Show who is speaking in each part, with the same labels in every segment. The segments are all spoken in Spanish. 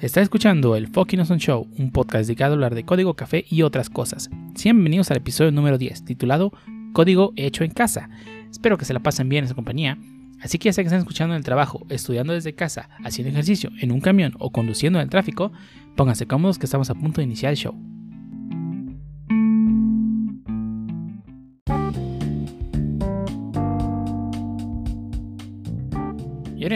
Speaker 1: Está escuchando el Fucking Awesome Show, un podcast dedicado a hablar de código, café y otras cosas. Bienvenidos al episodio número 10, titulado Código hecho en casa. Espero que se la pasen bien en su compañía. Así que ya sea que estén escuchando en el trabajo, estudiando desde casa, haciendo ejercicio, en un camión o conduciendo en el tráfico, pónganse cómodos que estamos a punto de iniciar el show.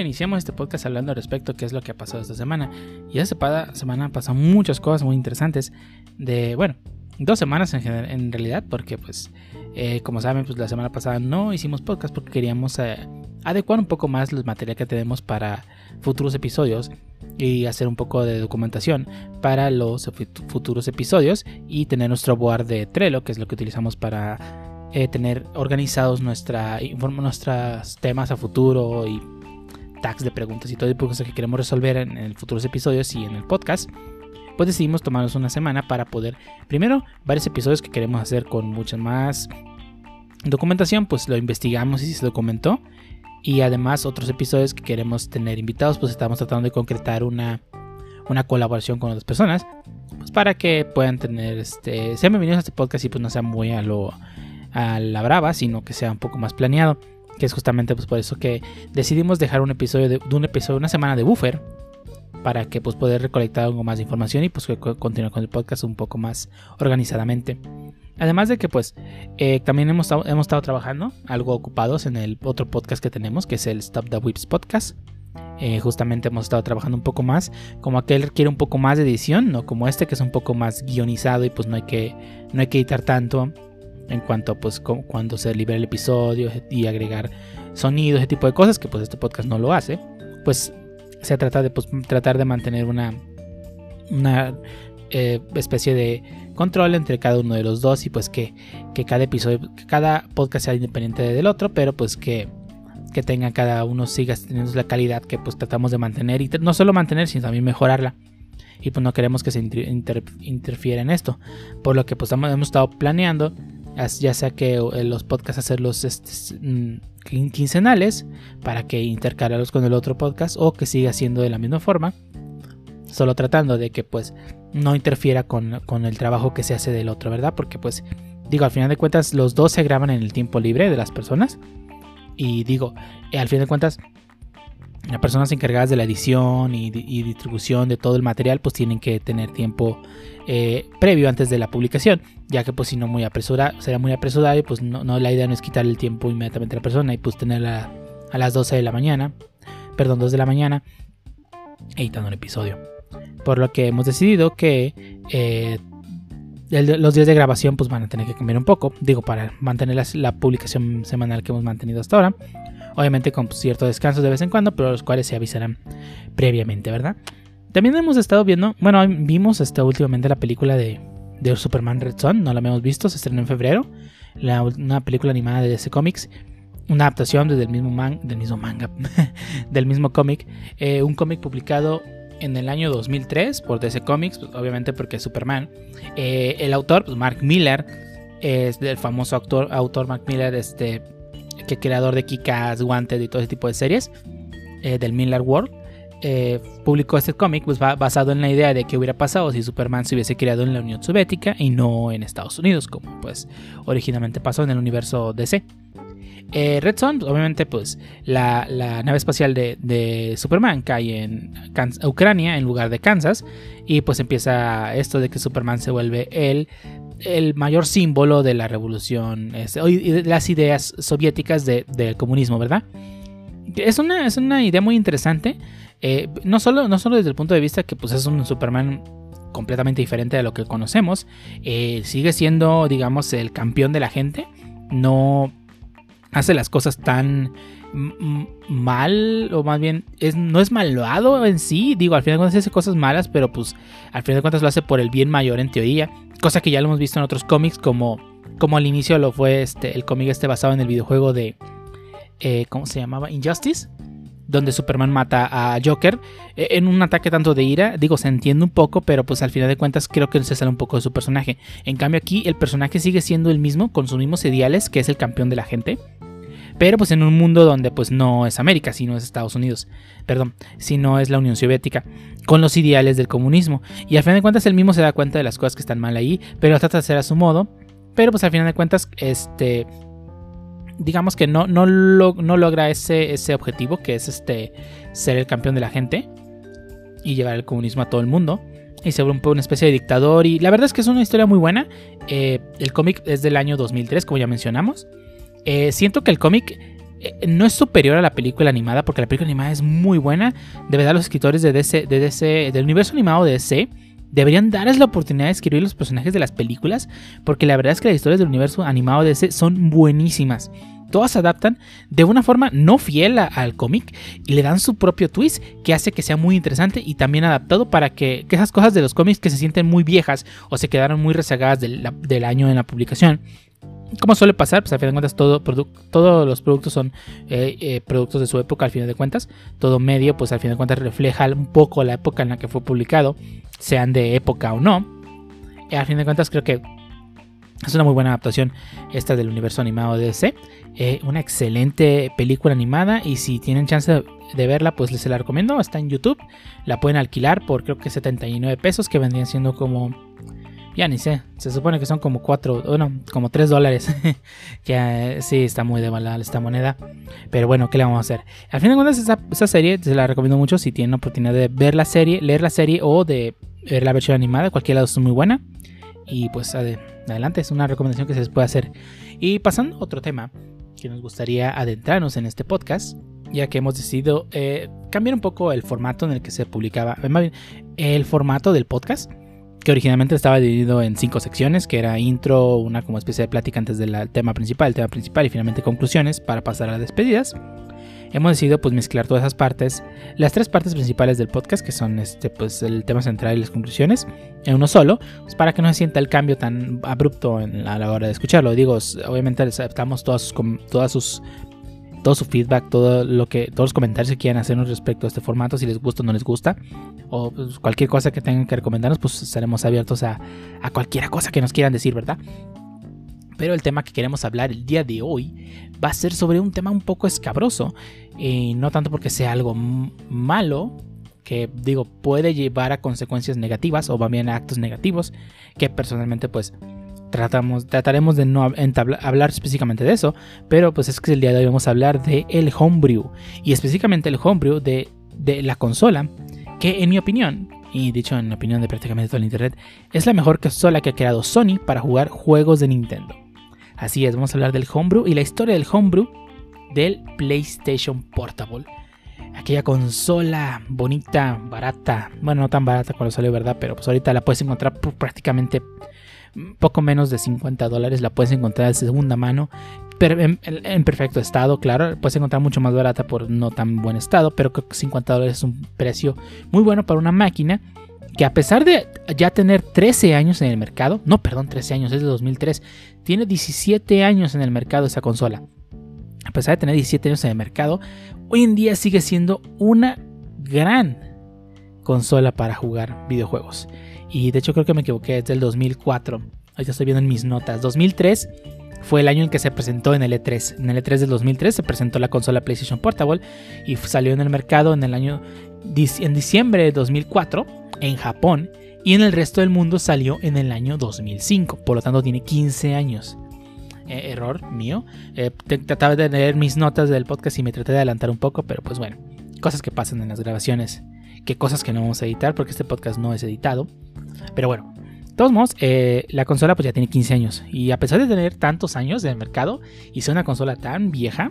Speaker 1: Iniciamos este podcast hablando respecto qué es lo que ha pasado esta semana. Y esta semana pasan muchas cosas muy interesantes. De, bueno, dos semanas en, en realidad, porque pues, eh, como saben, pues la semana pasada no hicimos podcast porque queríamos eh, adecuar un poco más los materiales que tenemos para futuros episodios y hacer un poco de documentación para los futuros episodios y tener nuestro board de Trello, que es lo que utilizamos para eh, tener organizados nuestra, nuestros temas a futuro y tags de preguntas y todo tipo de cosas que queremos resolver en, en futuros episodios y en el podcast, pues decidimos tomarnos una semana para poder, primero, varios episodios que queremos hacer con mucha más documentación, pues lo investigamos y se documentó. Y además otros episodios que queremos tener invitados, pues estamos tratando de concretar una, una colaboración con otras personas, pues para que puedan tener, este, sean bienvenidos a este podcast y pues no sea muy a lo a la brava, sino que sea un poco más planeado que es justamente pues por eso que decidimos dejar un episodio de, un episodio, una semana de buffer para que pues poder recolectar algo más de información y pues continuar con el podcast un poco más organizadamente. Además de que pues eh, también hemos, hemos estado trabajando algo ocupados en el otro podcast que tenemos que es el Stop the Whips podcast. Eh, justamente hemos estado trabajando un poco más, como aquel requiere un poco más de edición, no como este que es un poco más guionizado y pues no hay que, no hay que editar tanto en cuanto pues cuando se libera el episodio y agregar sonidos, ese tipo de cosas que pues este podcast no lo hace, pues se trata de pues, tratar de mantener una, eh, especie de control entre cada uno de los dos y pues que, cada episodio, que cada podcast sea independiente del otro, pero pues que, que tenga cada uno siga teniendo la calidad que pues tratamos de mantener y no solo mantener sino también mejorarla. Y pues no queremos que se interfiera en esto. Por lo que pues hemos estado planeando ya sea que eh, los podcasts hacerlos este, mm, quincenales para que intercalarlos con el otro podcast o que siga siendo de la misma forma, solo tratando de que pues no interfiera con, con, el trabajo que se hace del otro, ¿verdad? Porque pues digo, al final de cuentas los dos se graban en el tiempo libre de las personas y digo, al final de cuentas las personas encargadas de la edición y, distribución de todo el material pues tienen que tener tiempo eh, previo antes de la publicación ya que pues si no muy apresurado será muy apresurado y pues no, la idea no es quitar el tiempo inmediatamente a la persona y pues tenerla a las 12 de la mañana perdón 2 de la mañana editando un episodio. Por lo que hemos decidido que eh, los días de grabación pues van a tener que cambiar un poco digo para mantener la publicación semanal que hemos mantenido hasta ahora obviamente con cierto descanso de vez en cuando, pero los cuales se avisarán previamente, ¿verdad? También hemos estado viendo, bueno, vimos hasta últimamente la película de, de Superman Red Son, no la habíamos visto, se estrenó en febrero, una película animada de DC Comics, una adaptación del mismo, man, del mismo manga, del mismo cómic, eh, un cómic publicado en el año 2003 por DC Comics, pues, obviamente porque es Superman. Eh, el autor, pues, Mark Miller, es del famoso autor, autor Mark Miller, este que creador de Kikas, Wanted y todo ese tipo de series eh, del Miller World, eh, publicó este cómic pues, basado en la idea de que hubiera pasado si Superman se hubiese creado en la Unión Soviética y no en Estados Unidos, como pues originalmente pasó en el universo DC. Eh, Red Son, obviamente, pues la, nave espacial de, Superman cae en Ucrania en lugar de Kansas. Y pues empieza esto de que Superman se vuelve el el mayor símbolo de la revolución de las ideas soviéticas del comunismo, ¿verdad? Es una, es una idea muy interesante, eh, no, solo, no solo desde el punto de vista que pues, es un Superman completamente diferente de lo que conocemos, eh, sigue siendo, digamos, el campeón de la gente, no hace las cosas tan mal, o más bien, es, no es malvado en sí, digo, al final de cuentas hace cosas malas, pero pues al final de cuentas lo hace por el bien mayor en teoría, cosa que ya lo hemos visto en otros cómics, como, como al inicio lo fue este, el cómic este basado en el videojuego de, eh, ¿cómo se llamaba? Injustice, donde Superman mata a Joker eh, en un ataque tanto de ira. Digo, se entiende un poco, pero pues al final de cuentas creo que se sale un poco de su personaje. En cambio aquí el personaje sigue siendo el mismo, con sus mismos ideales, que es el campeón de la gente pero pues en un mundo donde pues no es América, sino es Estados Unidos, perdón, sino es la Unión Soviética, con los ideales del comunismo. Y al final de cuentas él mismo se da cuenta de las cosas que están mal ahí, pero trata de hacer a su modo, pero pues al final de cuentas, este, digamos que no, no, no logra ese, ese objetivo, que es este, ser el campeón de la gente y llevar el comunismo a todo el mundo y se vuelve una especie de dictador. Y la verdad es que es una historia muy buena. Eh, el cómic es del año 2003, como ya mencionamos. Eh, siento que el cómic eh, no es superior a la película animada, porque la película animada es muy buena. De verdad, los escritores de DC, de DC, del universo animado de DC deberían darles la oportunidad de escribir los personajes de las películas, porque la verdad es que las historias del universo animado de DC son buenísimas todas se adaptan de una forma no fiel al cómic y le dan su propio twist que hace que sea muy interesante y también adaptado para que, esas cosas de los cómics que se sienten muy viejas o se quedaron muy rezagadas del, año en la publicación como suele pasar, pues al final de cuentas todo todos los productos son eh, eh, productos de su época al final de cuentas. Todo medio pues al final de cuentas refleja un poco la época en la que fue publicado, sean de época o no. Y al fin de cuentas creo que es una muy buena adaptación esta del universo animado de DC. Eh, una excelente película animada y si tienen chance de verla pues les la recomiendo. Está en YouTube. La pueden alquilar por creo que 79 pesos que vendrían siendo como... Ya ni sé, se supone que son como 4, bueno, como 3 dólares. que sí, está muy de mala esta moneda. Pero bueno, ¿qué le vamos a hacer? Al fin de cuentas, esa, esa serie se la recomiendo mucho si tienen la oportunidad de ver la serie, leer la serie o de ver la versión animada. Cualquiera de las dos es muy buena. Y pues adelante, es una recomendación que se les puede hacer. Y pasando a otro tema que nos gustaría adentrarnos en este podcast, ya que hemos decidido eh, cambiar un poco el formato en el que se publicaba, eh, el formato del podcast, que originalmente estaba dividido en cinco secciones, que era intro, una como especie de plática antes del tema principal, el tema principal y finalmente conclusiones para pasar a las despedidas hemos decidido pues mezclar todas esas partes, las tres partes principales del podcast, que son este, pues, el tema central y las conclusiones, en uno solo, pues, para que no se sienta el cambio tan abrupto a la hora de escucharlo. Digo, obviamente aceptamos todas sus, todas sus todo su feedback, todo lo que, todos los comentarios que quieran hacernos respecto a este formato, si les gusta o no les gusta, o pues, cualquier cosa que tengan que recomendarnos, pues estaremos abiertos a, a cualquier cosa que nos quieran decir, ¿verdad? Pero el tema que queremos hablar el día de hoy va a ser sobre un tema un poco escabroso. Y no tanto porque sea algo malo, que digo, puede llevar a consecuencias negativas o bien a actos negativos, que personalmente pues tratamos, trataremos de no hablar específicamente de eso, pero pues es que el día de hoy vamos a hablar de el homebrew y específicamente el homebrew de, de la consola, que en mi opinión, y dicho en la opinión de prácticamente todo el internet, es la mejor consola que ha creado Sony para jugar juegos de Nintendo. Así es, vamos a hablar del homebrew y la historia del homebrew del PlayStation Portable. Aquella consola bonita, barata, bueno, no tan barata cuando salió, ¿verdad? Pero pues ahorita la puedes encontrar prácticamente poco menos de 50 dólares. La puedes encontrar de segunda mano, pero en, perfecto estado, claro. Puedes encontrar mucho más barata por no tan buen estado, pero creo que 50 dólares es un precio muy bueno para una máquina que a pesar de ya tener 13 años en el mercado, no, perdón, 13 años, es de 2003, tiene 17 años en el mercado esa consola. A pesar de tener 17 años en el mercado, hoy en día sigue siendo una gran consola para jugar videojuegos. Y de hecho creo que me equivoqué, es del 2004. Ahorita estoy viendo en mis notas. 2003 fue el año en que se presentó en el E3. En el E3 del 2003 se presentó la consola PlayStation Portable y salió en el mercado en el año en diciembre de 2004 en Japón y en el resto del mundo salió en el año 2005, por lo tanto tiene 15 años. Eh, error mío. Eh, trataba de leer mis notas del podcast y me traté de adelantar un poco, pero pues bueno, cosas que pasan en las grabaciones, que cosas que no vamos a editar porque este podcast no es editado. Pero bueno, de todos modos, eh, la consola pues ya tiene 15 años y a pesar de tener tantos años el mercado y ser una consola tan vieja,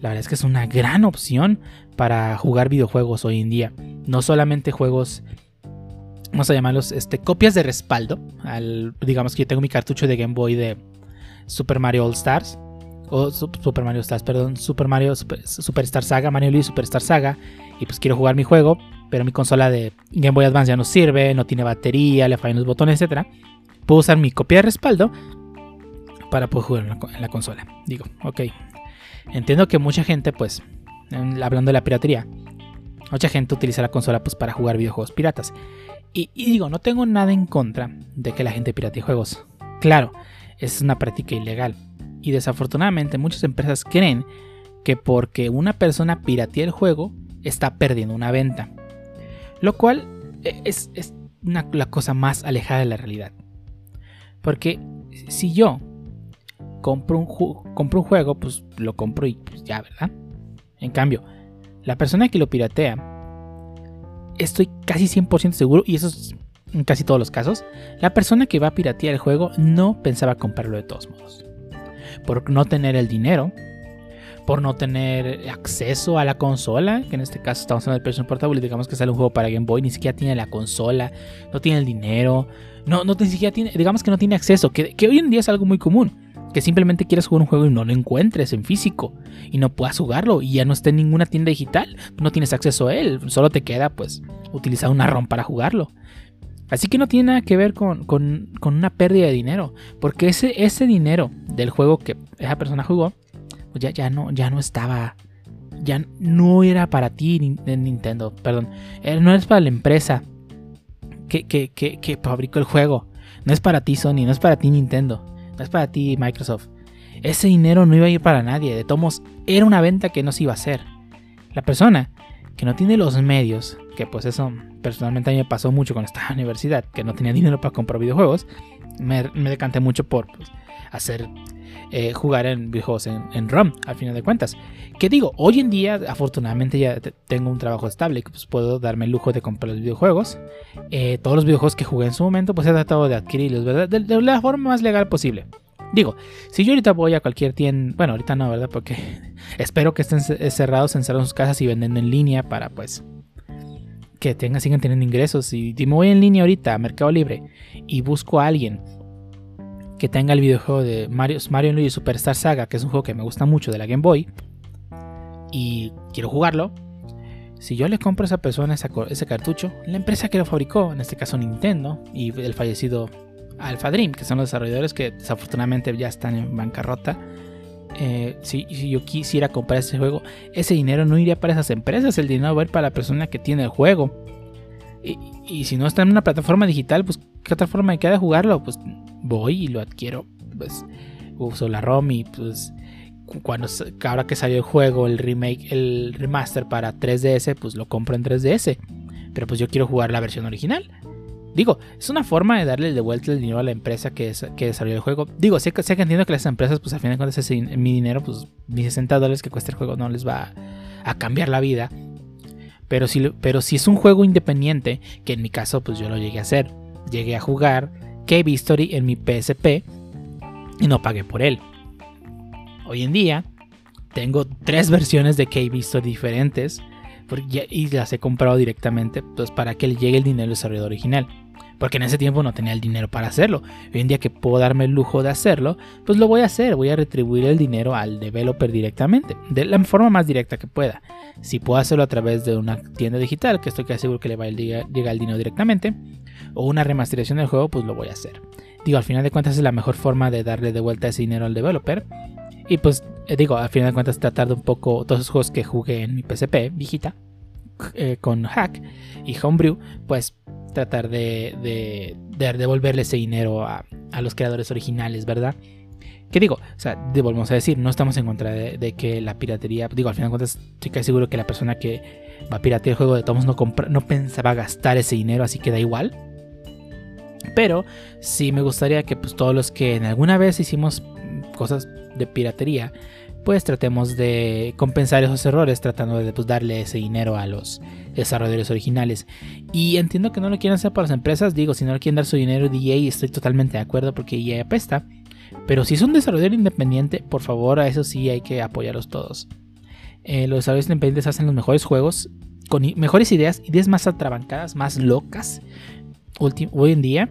Speaker 1: la verdad es que es una gran opción para jugar videojuegos hoy en día. No solamente juegos vamos a llamarlos este, copias de respaldo. Al, digamos que yo tengo mi cartucho de Game Boy de Super Mario All Stars. O Super Mario Stars, perdón. Super Mario Super, Superstar Saga, Mario Luigi Superstar Saga. Y pues quiero jugar mi juego. Pero mi consola de Game Boy Advance ya no sirve. No tiene batería, le fallan los botones, etc. Puedo usar mi copia de respaldo. Para poder jugar en la, consola. Digo, ok. Entiendo que mucha gente, pues. Hablando de la piratería. Mucha gente utiliza la consola pues para jugar videojuegos piratas. Y, digo, no tengo nada en contra de que la gente pirate juegos. Claro, es una práctica ilegal. Y desafortunadamente muchas empresas creen que porque una persona piratea el juego, está perdiendo una venta. Lo cual e, es, la cosa más alejada de la realidad. Porque si yo compro un, compro un juego, pues lo compro y pues ya, ¿verdad? En cambio, la persona que lo piratea, estoy casi 100% seguro, y eso es en casi todos los casos, la persona que va a piratear el juego no pensaba comprarlo de todos modos. Por no tener el dinero, por no tener acceso a la consola, que en este caso estamos hablando del PlayStation Portable, digamos que sale un juego para Game Boy, ni siquiera tiene la consola, no tiene el dinero, no, no ni siquiera tiene, digamos que no tiene acceso, que, que hoy en día es algo muy común que simplemente quieres jugar un juego y no lo encuentres en físico y no puedas jugarlo y ya no esté en ninguna tienda digital, no tienes acceso a él, solo te queda pues utilizar una ROM para jugarlo. Así que no tiene nada que ver con, una pérdida de dinero, porque ese, ese dinero del juego que esa persona jugó, ya, ya, no, ya no estaba, ya no era para ti Nintendo, perdón, eh, no es para la empresa que, que, que fabricó el juego, no es para ti Sony, no es para ti Nintendo no es para ti Microsoft. Ese dinero no iba a ir para nadie, de tomos era una venta que no se iba a hacer. La persona que no tiene los medios, que pues eso personalmente a mí me pasó mucho en la universidad, que no tenía dinero para comprar videojuegos, me, decanté mucho por pues, hacer eh, jugar en videojuegos en, ROM, al final de cuentas. Que digo, hoy en día, afortunadamente ya tengo un trabajo estable, que pues puedo darme el lujo de comprar los videojuegos. Eh, todos los videojuegos que jugué en su momento, pues he tratado de adquirirlos, ¿verdad? De, la forma más legal posible. Digo, si yo ahorita voy a cualquier tienda, bueno, ahorita no, ¿verdad? Porque espero que estén cerrados, encerrados en sus casas y vendiendo en línea para pues que tengan, sigan teniendo ingresos. Y me voy en línea ahorita a Mercado Libre y busco a alguien que tenga el videojuego de Mario, Mario Luigi Superstar Saga, que es un juego que me gusta mucho de la Game Boy, y quiero jugarlo, si yo le compro a esa persona ese cartucho, la empresa que lo fabricó, en este caso Nintendo, y el fallecido Alpha Dream, que son los desarrolladores que desafortunadamente ya están en bancarrota, eh, si, si, yo quisiera comprar ese juego, ese dinero no iría para esas empresas, el dinero va a ir para la persona que tiene el juego. Y, y si no está en una plataforma digital, pues ¿qué otra forma me queda de jugarlo? Pues voy y lo adquiero. Pues uso la ROM y pues cuando ahora que salió el juego, el remake, el remaster para 3DS, pues lo compro en 3DS. Pero pues yo quiero jugar la versión original. Digo, es una forma de darle de vuelta el dinero a la empresa que, que desarrolló el juego. Digo, sé que, sé que entiendo que las empresas, pues al final de cuentas, mi dinero, pues mis 60 dólares que cuesta el juego no les va a, cambiar la vida. Pero si, pero si es un juego independiente, que en mi caso, pues yo lo llegué a hacer. Llegué a jugar Cave History en mi PSP y no pagué por él. Hoy en día tengo tres versiones de Cave History diferentes y las he comprado directamente pues, para que le llegue el dinero al desarrollador original. Porque en ese tiempo no tenía el dinero para hacerlo. Hoy en día que puedo darme el lujo de hacerlo, pues lo voy a hacer. Voy a retribuir el dinero al developer directamente. De la forma más directa que pueda. Si puedo hacerlo a través de una tienda digital, que estoy casi seguro que le va a llegar el dinero directamente, o una remasterización del juego, pues lo voy a hacer. Digo, al final de cuentas es la mejor forma de darle de vuelta ese dinero al developer. Y pues eh, digo, al final de cuentas tratar de un poco todos esos juegos que jugué en mi PSP, viejita, eh, con Hack y Homebrew, pues tratar de, devolverle ese dinero a, los creadores originales, ¿verdad? ¿Qué digo? O sea, volvemos a decir, no estamos en contra de, que la piratería, digo, al final de cuentas estoy casi seguro que la persona que va a piratear el juego de Tomos no, no pensaba gastar ese dinero, así que da igual. Pero sí me gustaría que pues todos los que en alguna vez hicimos cosas de piratería, pues tratemos de compensar esos errores tratando de pues, darle ese dinero a los desarrolladores originales. Y entiendo que no lo quieren hacer para las empresas, digo, si no le quieren dar su dinero de EA, estoy totalmente de acuerdo porque EA apesta. Pero si es un desarrollador independiente, por favor, a eso sí hay que apoyarlos todos. Eh, los desarrolladores independientes hacen los mejores juegos, con mejores ideas, ideas más atrabancadas, más locas hoy en día.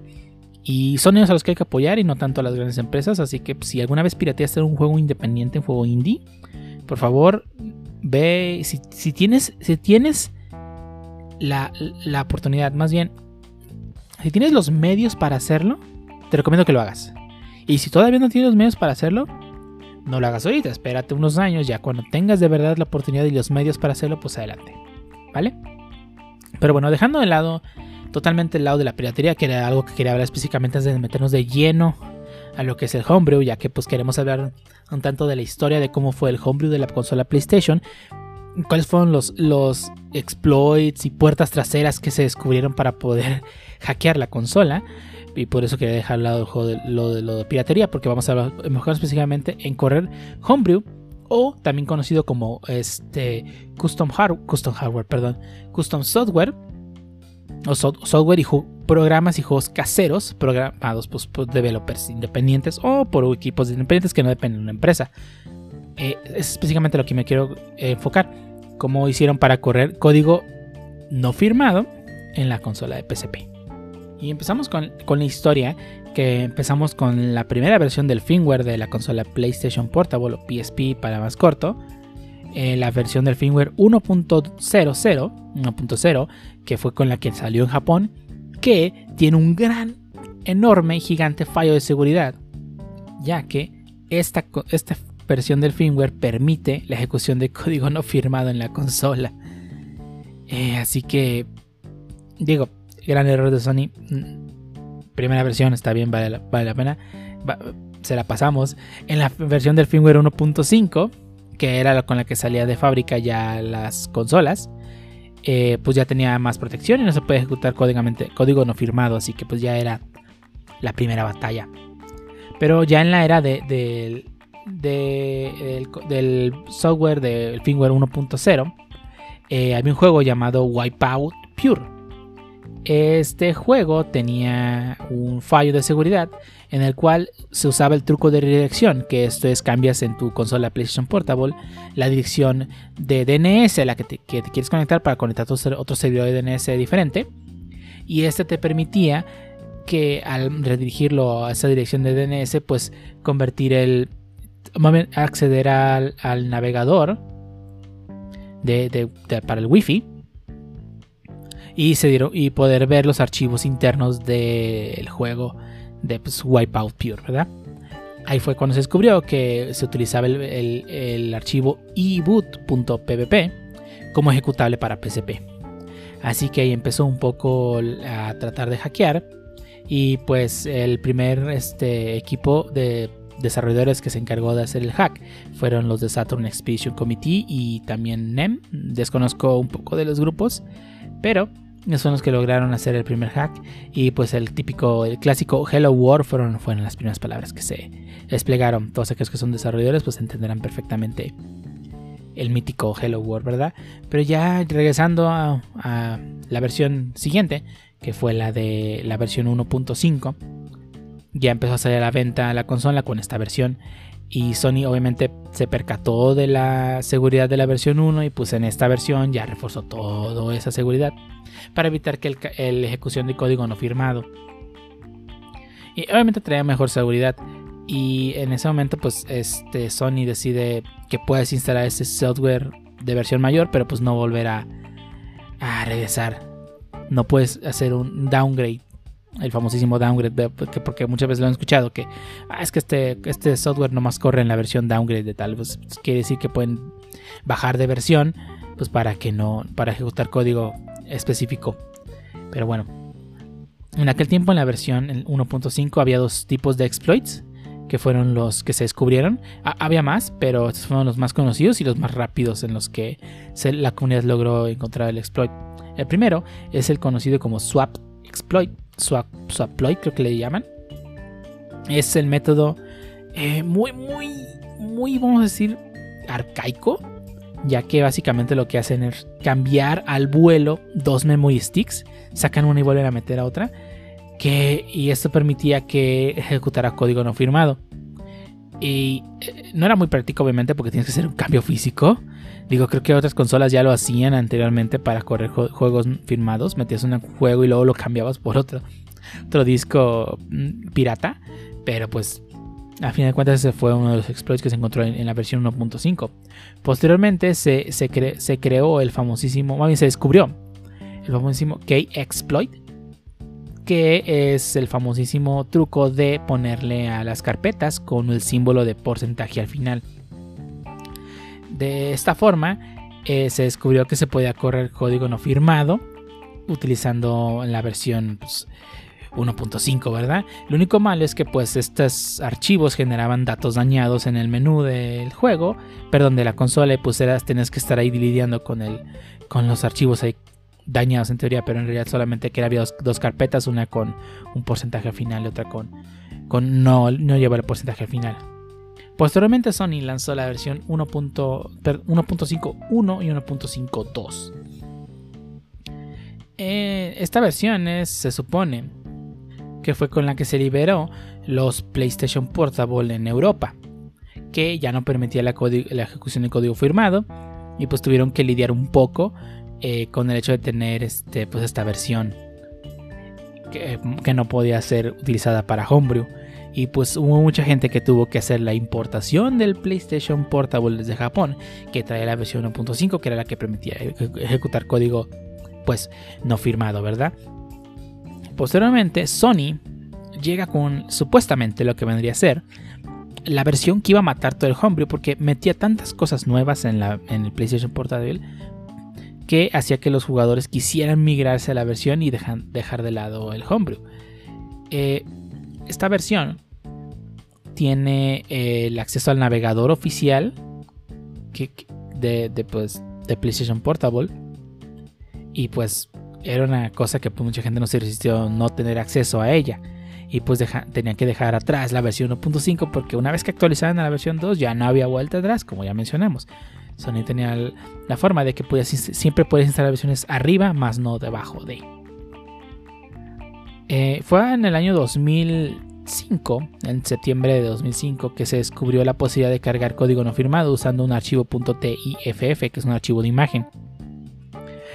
Speaker 1: Y son ellos a los que hay que apoyar y no tanto a las grandes empresas. Así que si alguna vez pirateaste un juego independiente, un juego indie, por favor, ve. Si, tienes, si tienes la, oportunidad, más bien, si tienes los medios para hacerlo, te recomiendo que lo hagas. Y si todavía no tienes los medios para hacerlo, no lo hagas ahorita. Espérate unos años, ya cuando tengas de verdad la oportunidad y los medios para hacerlo, pues adelante. ¿Vale? Pero bueno, dejando de lado totalmente el lado de la piratería, que era algo que quería hablar específicamente antes de meternos de lleno a lo que es el homebrew, ya que pues queremos hablar un tanto de la historia de cómo fue el homebrew de la consola PlayStation, cuáles fueron los, los exploits y puertas traseras que se descubrieron para poder hackear la consola. Y por eso quería dejar al lado lo de, lo de piratería, porque vamos a mejor específicamente en correr homebrew o también conocido como este custom, custom hardware, perdón, custom software o software y programas y juegos caseros programados pues, por developers independientes o por equipos independientes que no dependen de una empresa. Eh, es específicamente lo que me quiero enfocar. Cómo hicieron para correr código no firmado en la consola de PSP. Y empezamos con, la historia, que empezamos con la primera versión del firmware de la consola PlayStation Portable o PSP para más corto. Eh, la versión del firmware 1.00, 1.0, que fue con la que salió en Japón, que tiene un gran, enorme gigante fallo de seguridad, ya que esta, esta versión del firmware permite la ejecución de código no firmado en la consola. Eh, así que, digo, gran error de Sony. Mm, primera versión está bien, vale la, pena. se la pasamos. En la versión del firmware 1.5, que era con la que salía de fábrica ya las consolas, eh, pues ya tenía más protección y no se puede ejecutar código no firmado. Así que pues ya era la primera batalla. Pero ya en la era de, del software del firmware 1.0, eh, había un juego llamado Wipeout Pure este juego tenía un fallo de seguridad en el cual se usaba el truco de redirección, que esto es cambias en tu consola PlayStation Portable la dirección de DNS a la que te, quieres conectar para conectar a otro servidor de DNS diferente. Y este te permitía que al redirigirlo a esa dirección de DNS, pues convertir el... acceder al, navegador para el Wi-Fi y, poder ver los archivos internos del juego de pues, Wipeout Pure, ¿verdad? Ahí fue cuando se descubrió que se utilizaba el, el, archivo eboot.pvp como ejecutable para PCP. Así que ahí empezó un poco a tratar de hackear. Y pues el primer este, equipo de desarrolladores que se encargó de hacer el hack fueron los de Saturn Expedition Committee y también NEM. Desconozco un poco de los grupos, pero son los que lograron hacer el primer hack y pues el típico, el clásico Hello World fueron, fueron las primeras palabras que se desplegaron. Todos aquellos que son desarrolladores pues entenderán perfectamente el mítico Hello World, ¿verdad? Pero ya regresando a, la versión siguiente, que fue la de la versión 1.5, ya empezó a salir a la venta la consola con esta versión y Sony obviamente se percató de la seguridad de la versión 1 y pues en esta versión ya reforzó toda esa seguridad para evitar que el, ejecución de código no firmado. Y obviamente traía mejor seguridad. Y en ese momento pues este Sony decide que puedes instalar ese software de versión mayor, pero pues no volver a regresar. No puedes hacer un downgrade el famosísimo downgrade, porque, muchas veces lo han escuchado, que ah, es que este, este software nomás corre en la versión downgrade de tal, pues, quiere decir que pueden bajar de versión, pues para que no, para ejecutar código específico. Pero bueno, en aquel tiempo en la versión 1.5 había dos tipos de exploits, que fueron los que se descubrieron. había más, pero estos fueron los más conocidos y los más rápidos en los que la comunidad logró encontrar el exploit. El primero es el conocido como swap exploit Swaploid, creo que le llaman. Es el método eh, muy, muy, muy, vamos a decir, arcaico. Ya que básicamente lo que hacen es cambiar al vuelo dos memory sticks, sacan una y vuelven a meter a otra. Que, y esto permitía que ejecutara código no firmado. Y eh, no era muy práctico, obviamente, porque tienes que hacer un cambio físico. Digo, creo que otras consolas ya lo hacían anteriormente para correr juegos firmados. Metías un juego y luego lo cambiabas por otro, otro disco mm, pirata. Pero pues, a fin de cuentas, ese fue uno de los exploits que se encontró en, la versión 1.5. Posteriormente se, se, creó el famosísimo, más bien se descubrió el famosísimo K-Exploit, que es el famosísimo truco de ponerle a las carpetas con el símbolo de porcentaje al final. De esta forma, eh, se descubrió que se podía correr código no firmado utilizando la versión 1.5, ¿verdad? Lo único malo es que pues estos archivos generaban datos dañados en el menú del juego, perdón, de la consola y pues eras, tenías que estar ahí lidiando con, el, con los archivos ahí dañados en teoría, pero en realidad solamente que había dos, carpetas, una con un porcentaje final y otra con, con no, no lleva el porcentaje final. Posteriormente Sony lanzó la versión 1.51 y 1.52. Eh, esta versión es, se supone que fue con la que se liberó los PlayStation Portable en Europa, que ya no permitía la, la ejecución de código firmado y pues tuvieron que lidiar un poco eh, con el hecho de tener este, pues esta versión que, que, no podía ser utilizada para Homebrew. Y pues hubo mucha gente que tuvo que hacer la importación del PlayStation Portable desde Japón, que traía la versión 1.5, que era la que permitía ejecutar código pues no firmado, ¿verdad? Posteriormente, Sony llega con supuestamente lo que vendría a ser la versión que iba a matar todo el homebrew porque metía tantas cosas nuevas en, la, en el PlayStation Portable que hacía que los jugadores quisieran migrarse a la versión y dejar de lado el homebrew. Eh, esta versión tiene eh, el acceso al navegador oficial de, pues, de PlayStation Portable y pues era una cosa que pues, mucha gente no se resistió no tener acceso a ella. Y pues tenían que dejar atrás la versión 1.5 porque una vez que actualizaban a la versión 2 ya no había vuelta atrás, como ya mencionamos. Sony tenía la forma de que siempre puedes instalar versiones arriba, más no debajo de. Eh, fue en el año 2005, en septiembre de 2005, que se descubrió la posibilidad de cargar código no firmado usando un archivo .tiff, que es un archivo de imagen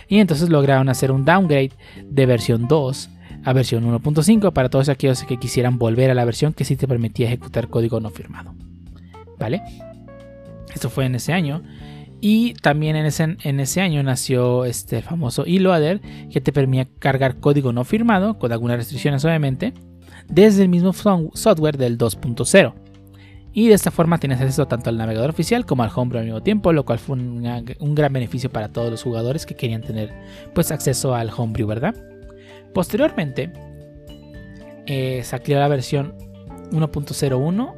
Speaker 1: y entonces lograron hacer un downgrade de versión 2 a versión 1.5 para todos aquellos que quisieran volver a la versión que sí te permitía ejecutar código no firmado. ¿Vale? Esto fue en ese año. Y también en ese, en ese año nació este famoso eLoader que te permitía cargar código no firmado, con algunas restricciones obviamente, desde el mismo software del 2.0 y de esta forma tienes acceso tanto al navegador oficial como al homebrew al mismo tiempo, lo cual fue un, gran beneficio para todos los jugadores que querían tener pues acceso al homebrew, ¿verdad? Posteriormente eh, salió la versión 1.01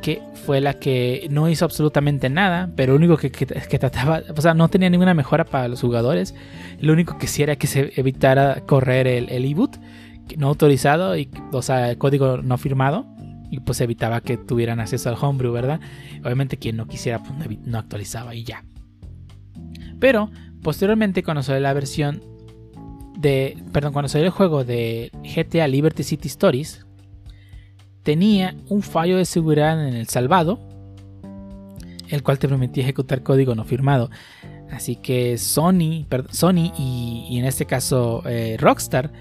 Speaker 1: que fue la que no hizo absolutamente nada, pero lo único que, trataba, o sea, no tenía ninguna mejora para los jugadores. Lo único que sí era que se evitara correr el, el e-boot no autorizado, y, o sea, el código no firmado y pues evitaba que tuvieran acceso al homebrew, ¿verdad? Obviamente quien no quisiera pues no actualizaba y ya. Pero posteriormente cuando salió la versión de, perdón, cuando salió el juego de GTA Liberty City Stories, tenía un fallo de seguridad en el salvado, el cual te permitía ejecutar código no firmado. Así que Sony, Sony y, en este caso eh, Rockstar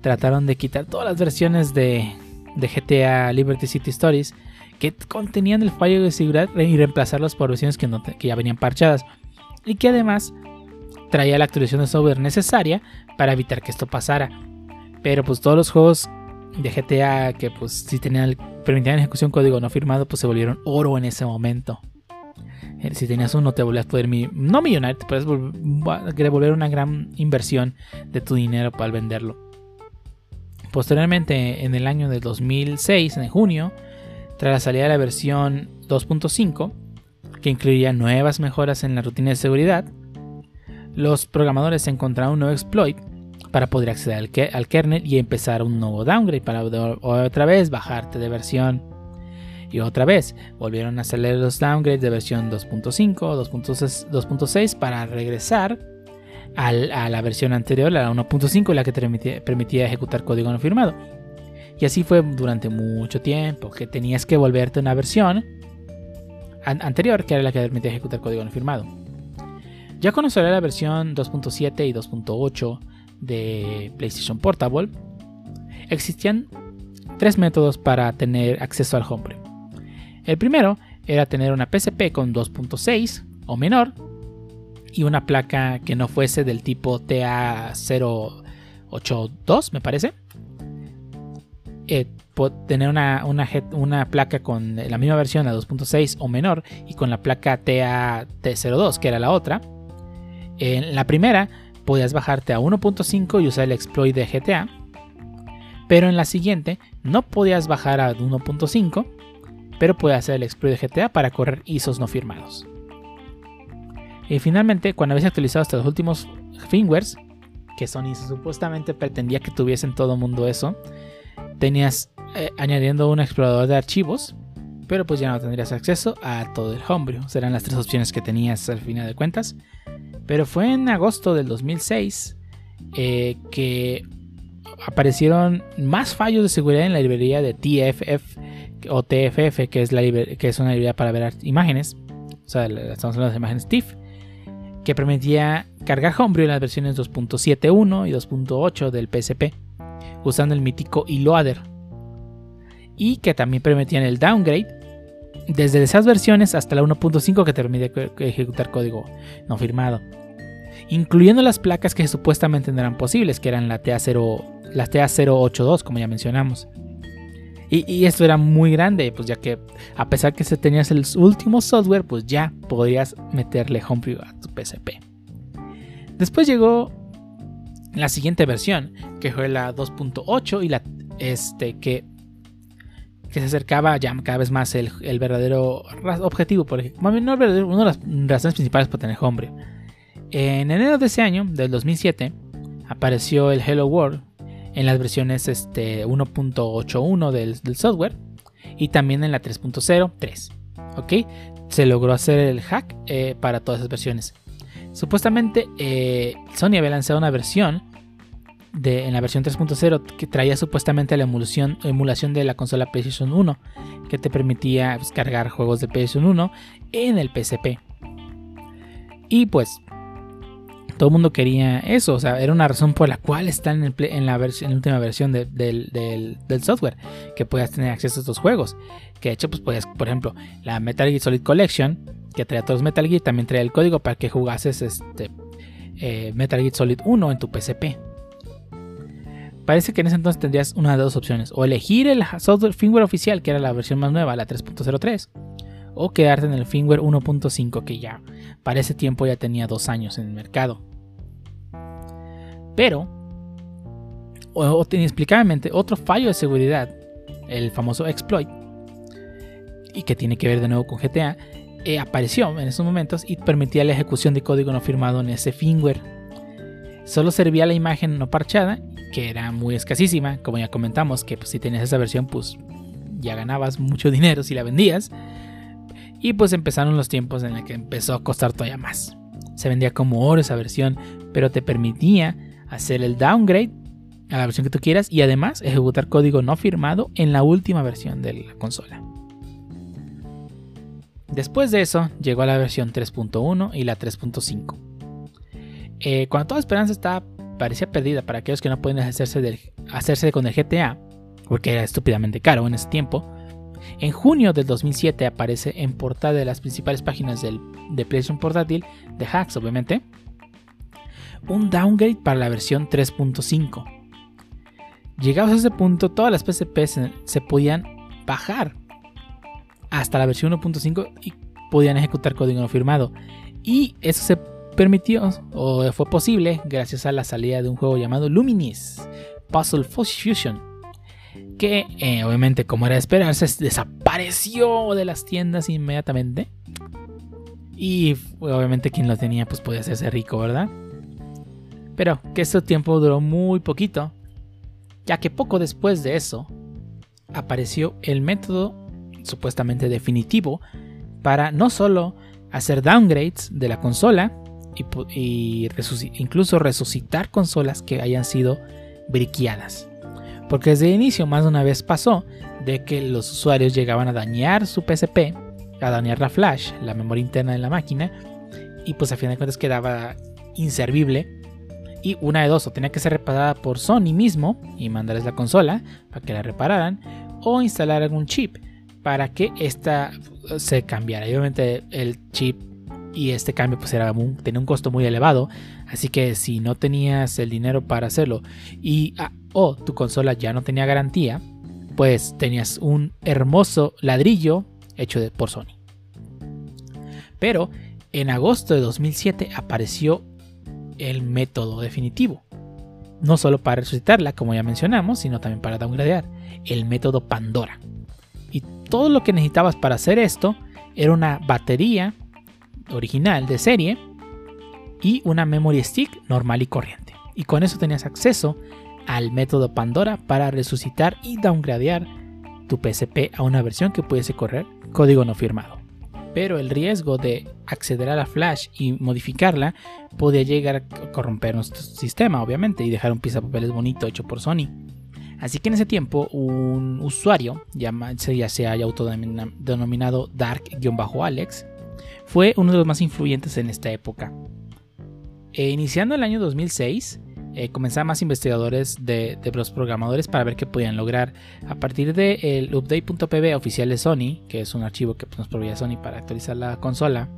Speaker 1: trataron de quitar todas las versiones de, GTA Liberty City Stories que contenían el fallo de seguridad y reemplazarlos por versiones que, que ya venían parchadas y que además traía la actualización de software necesaria para evitar que esto pasara. Pero pues todos los juegos de GTA que pues si tenían permitían ejecución código no firmado pues se volvieron oro en ese momento. Eh, si tenías uno te volvías a poder no millonario, te puedes devolver una gran inversión de tu dinero para venderlo. Posteriormente, en el año de 2006, en junio, tras la salida de la versión 2.5, que incluía nuevas mejoras en la rutina de seguridad, los programadores encontraron un nuevo exploit para poder acceder al, kernel y empezar un nuevo downgrade para otra vez bajarte de versión. Y otra vez volvieron a hacerle los downgrades de versión 2.5, 2.6 para regresar a la versión anterior, la 1.5, la que te permitía, ejecutar código no firmado. Y así fue durante mucho tiempo, que tenías que volverte a una versión anterior, que era la que permitía ejecutar código no firmado. Ya salió la versión 2.7 y 2.8 de PlayStation Portable, existían tres métodos para tener acceso al homebrew. El primero era tener una PSP con 2.6 o menor, y una placa que no fuese del tipo TA082, me parece. Eh, tener una, una, placa con la misma versión, la 2.6 o menor, y con la placa TA-T02, que era la otra. En la primera, podías bajarte a 1.5 y usar el exploit de GTA. Pero en la siguiente no podías bajar a 1.5, pero puedes hacer el exploit de GTA para correr ISOs no firmados. Y finalmente, cuando habías actualizado hasta los últimos firmwares, que Sony supuestamente pretendía que tuviesen todo mundo eso, tenías eh, añadiendo un explorador de archivos, pero pues ya no tendrías acceso a todo el homebrew. Serán las tres opciones que tenías al final de cuentas. Pero fue en agosto del 2006 eh, que aparecieron más fallos de seguridad en la librería de TFF o TFF, que es, la que es una librería para ver imágenes. O sea, estamos hablando de imágenes TIFF que permitía cargar Homebrew en las versiones 2.71 y 2.8 del PSP, usando el mítico e-loader, y que también permitían el downgrade desde esas versiones hasta la 1.5 que te permite ejecutar código no firmado, incluyendo las placas que supuestamente no eran posibles, que eran la TA0, la TA082, como ya mencionamos. Y, esto era muy grande, pues ya que a pesar que tenías el último software, pues ya podrías meterle Homebrew a tu PSP. Después llegó la siguiente versión, que fue la 2.8 y la este que, que se acercaba ya cada vez más el, verdadero objetivo, por ejemplo, no verdadero, una de las razones principales para tener Homebrew. En enero de ese año, del 2007, apareció el Hello World, en las versiones este, 1.81 del, software y también en la 3.0, ¿Ok? Se logró hacer el hack eh, para todas esas versiones. Supuestamente eh, Sony había lanzado una versión en la versión 3.0 que traía supuestamente la emulación, de la consola PlayStation 1 que te permitía pues, cargar juegos de PlayStation 1 en el PSP. Y pues todo el mundo quería eso, o sea, era una razón por la cual está en, la, última versión del, software, que puedas tener acceso a estos juegos. Que de hecho, pues puedes, por ejemplo, la Metal Gear Solid Collection, que traía todos Metal Gear, también traía el código para que jugases este, eh, Metal Gear Solid 1 en tu PSP. Parece que en ese entonces tendrías una de dos opciones, o elegir el software firmware oficial, que era la versión más nueva, la 3.03, o quedarte en el firmware 1.5 que ya para ese tiempo ya tenía dos años en el mercado. Pero, inexplicablemente, otro fallo de seguridad, el famoso exploit, y que tiene que ver de nuevo con GTA, eh, apareció en esos momentos y permitía la ejecución de código no firmado en ese firmware. Solo servía la imagen no parchada, que era muy escasísima, como ya comentamos, que pues, si tenías esa versión, pues ya ganabas mucho dinero si la vendías. Y pues empezaron los tiempos en los que empezó a costar todavía más. Se vendía como oro esa versión, pero te permitía hacer el downgrade a la versión que tú quieras y además ejecutar código no firmado en la última versión de la consola. Después de eso llegó a la versión 3.1 y la 3.5. Eh, cuando toda esperanza estaba, parecía perdida para aquellos que no pueden hacerse, hacerse con el GTA, porque era estúpidamente caro en ese tiempo, en junio del 2007 aparece en portada de las principales páginas del, de PlayStation Portátil, de Hacks obviamente, un downgrade para la versión 3.5. Llegados a ese punto, todas las PSP se, podían bajar hasta la versión 1.5 y podían ejecutar código no firmado. Y eso se permitió o fue posible gracias a la salida de un juego llamado Luminis Puzzle Fusion. Que eh, obviamente, como era de esperarse, desapareció de las tiendas inmediatamente. Y obviamente quien lo tenía pues podía hacerse rico, ¿verdad? Pero que este tiempo duró muy poquito, ya que poco después de eso apareció el método supuestamente definitivo para no solo hacer downgrades de la consola y, incluso resucitar consolas que hayan sido briqueadas. Porque desde el inicio más de una vez pasó de que los usuarios llegaban a dañar su PSP, a dañar la flash, la memoria interna de la máquina, y pues a fin de cuentas quedaba inservible y una de dos, o tenía que ser reparada por Sony mismo y mandarles la consola para que la repararan, o instalar algún chip para que esta se cambiara. Y obviamente el chip y este cambio pues era tenía un costo muy elevado, así que si no tenías el dinero para hacerlo y ah, o tu consola ya no tenía garantía, pues tenías un hermoso ladrillo hecho de, por Sony. Pero en agosto de 2007 apareció el método definitivo. no solo para resucitarla, como ya mencionamos, sino también para downgradear, el método Pandora. Y todo lo que necesitabas para hacer esto era una batería original de serie y una memory stick normal y corriente. Y con eso tenías acceso al método Pandora para resucitar y downgradear tu PSP a una versión que pudiese correr código no firmado. Pero el riesgo de acceder a la flash y modificarla podía llegar a corromper nuestro sistema, obviamente, y dejar un papeles bonito hecho por Sony. Así que en ese tiempo, un usuario, ya se haya autodenominado Dark-Alex, fue uno de los más influyentes en esta época. E iniciando el año 2006, eh, comenzaban más investigadores de, los programadores para ver qué podían lograr. A partir del update.pb oficial de Sony, que es un archivo que pues, nos proveía Sony para actualizar la consola,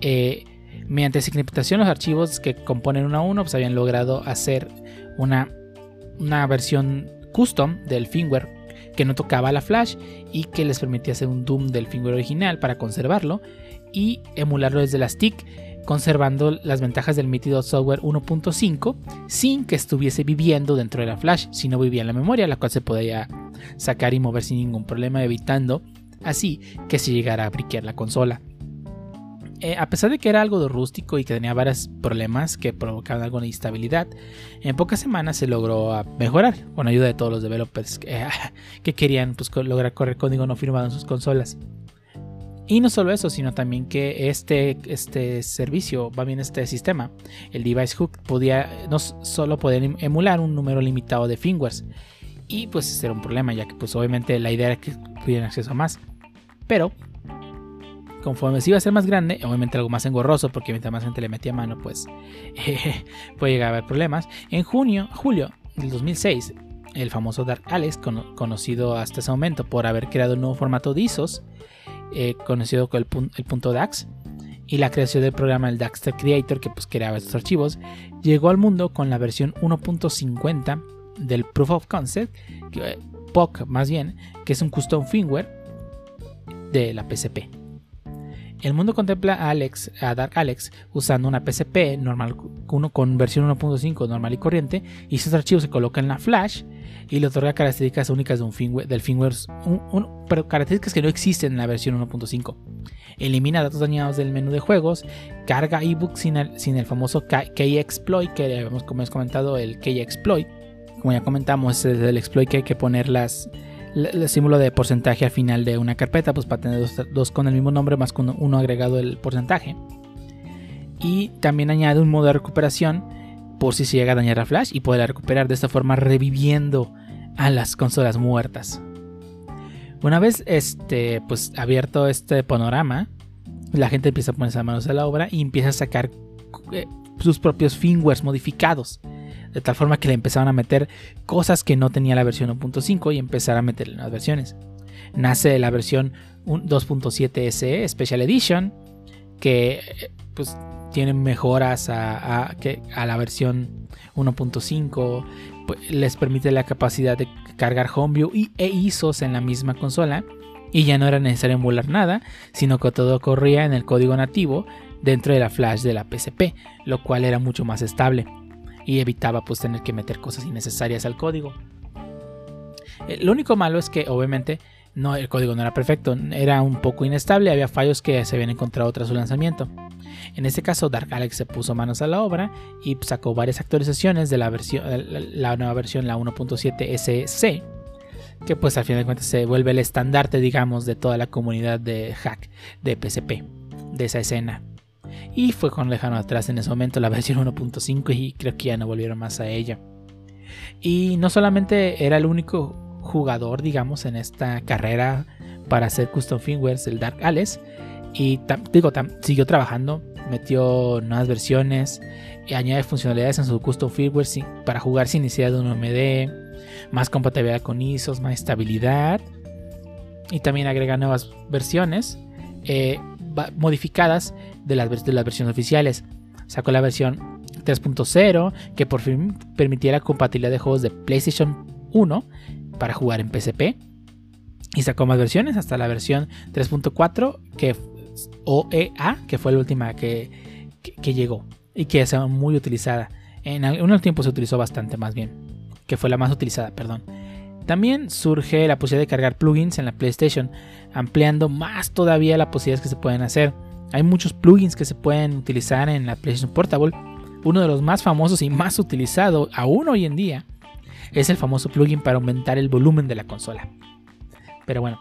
Speaker 1: eh, mediante encriptación los archivos que componen uno a uno pues, habían logrado hacer una, una versión custom del firmware que no tocaba la flash y que les permitía hacer un Doom del firmware original para conservarlo y emularlo desde la stick conservando las ventajas del Mighty Software 1.5 sin que estuviese viviendo dentro de la flash, sino vivía en la memoria, la cual se podía sacar y mover sin ningún problema, evitando así que se llegara a briquear la consola. Eh, a pesar de que era algo de rústico y que tenía varios problemas que provocaban alguna instabilidad, en pocas semanas se logró ah, mejorar con ayuda de todos los developers que, que querían pues, lograr correr código no firmado en sus consolas. Y no solo eso, sino también que este, este servicio, va bien este sistema, el device hook, podía, no solo poder em, emular un número limitado de firmwares. Y pues ese era un problema, ya que pues obviamente la idea era que pudieran acceso a más. Pero conforme se iba a ser más grande, obviamente algo más engorroso, porque mientras más gente le metía mano, pues puede llegar a haber problemas. En junio, julio del 2006, el famoso Dark Alex, conocido hasta ese momento por haber creado un nuevo formato de ISOs, eh, conocido como el, punto DAX, y la creación del programa el Daxter Creator, que pues creaba estos archivos, llegó al mundo con la versión 1.50 del Proof of Concept, que, POC más bien, que es un custom firmware de la PCP. El mundo contempla a, Alex, a Dark Alex usando una PCP normal, uno con versión 1.5 normal y corriente, y esos archivos se colocan en la flash y le otorga características únicas de un firmware, del firmware, pero características que no existen en la versión 1.5. Elimina datos dañados del menú de juegos, carga ebook sin el, sin el famoso K-exploit, que hemos, como hemos comentado, el K-exploit. Como ya comentamos, es el exploit que hay que poner las, el símbolo de porcentaje al final de una carpeta, pues para tener dos, con el mismo nombre más con uno agregado el porcentaje. Y también añade un modo de recuperación por si se llega a dañar la flash y poder recuperar de esta forma reviviendo a las consolas muertas. Una vez este, pues, abierto este panorama, la gente empieza a ponerse manos a la obra y empieza a sacar eh, sus propios firmwares modificados. De tal forma que le empezaron a meter cosas que no tenía la versión 1.5 y empezar a meterle las versiones. Nace la versión 2.7 SE Special Edition, que eh, pues tiene mejoras a, a, la versión 1.5, pues, les permite la capacidad de cargar Homebrew e ISOs en la misma consola y ya no era necesario emular nada, sino que todo corría en el código nativo dentro de la flash de la PSP, lo cual era mucho más estable y evitaba pues tener que meter cosas innecesarias al código. Eh, lo único malo es que obviamente no, el código no era perfecto, era un poco inestable, había fallos que se habían encontrado tras su lanzamiento. En este caso, Dark Alex se puso manos a la obra y sacó varias actualizaciones de la, versión, la nueva versión, la 1.7 SC, que pues al final de cuentas se vuelve el estandarte, digamos, de toda la comunidad de hack de PSP, de esa escena. Y fue con lejano atrás en ese momento la versión 1.5 y creo que ya no volvieron más a ella. Y no solamente era el único jugador, digamos, en esta carrera para hacer custom firmwares, el Dark Alice. Y digo, siguió trabajando, metió nuevas versiones y añade funcionalidades en su custom firmware para jugar sin necesidad de un OMD, más compatibilidad con ISOs, más estabilidad. Y también agrega nuevas versiones eh, modificadas de las, de las versiones oficiales. Sacó la versión 3.0 que por fin permitiera compatibilidad de juegos de PlayStation 1 para jugar en PSP. Y sacó más versiones hasta la versión 3.4 que OEA, que fue la última que, llegó y que es muy utilizada En algún tiempo se utilizó bastante más bien, que fue la más utilizada, perdón. También surge la posibilidad de cargar plugins en la PlayStation, ampliando más todavía las posibilidades que se pueden hacer. Hay muchos plugins que se pueden utilizar en la PlayStation Portable. Uno de los más famosos y más utilizado aún hoy en día es el famoso plugin para aumentar el volumen de la consola. Pero bueno,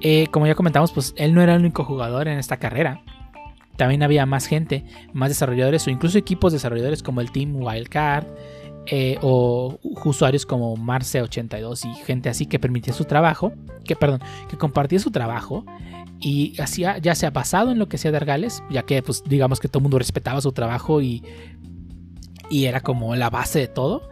Speaker 1: eh, como ya comentamos, pues él no era el único jugador en esta carrera. También había más gente, más desarrolladores o incluso equipos desarrolladores como el Team Wildcard eh, o usuarios como Marce82 y gente así que permitía su trabajo, que perdón, que compartía su trabajo y hacía ya sea basado en lo que hacía Dargales, ya que pues digamos que todo el mundo respetaba su trabajo y, y era como la base de todo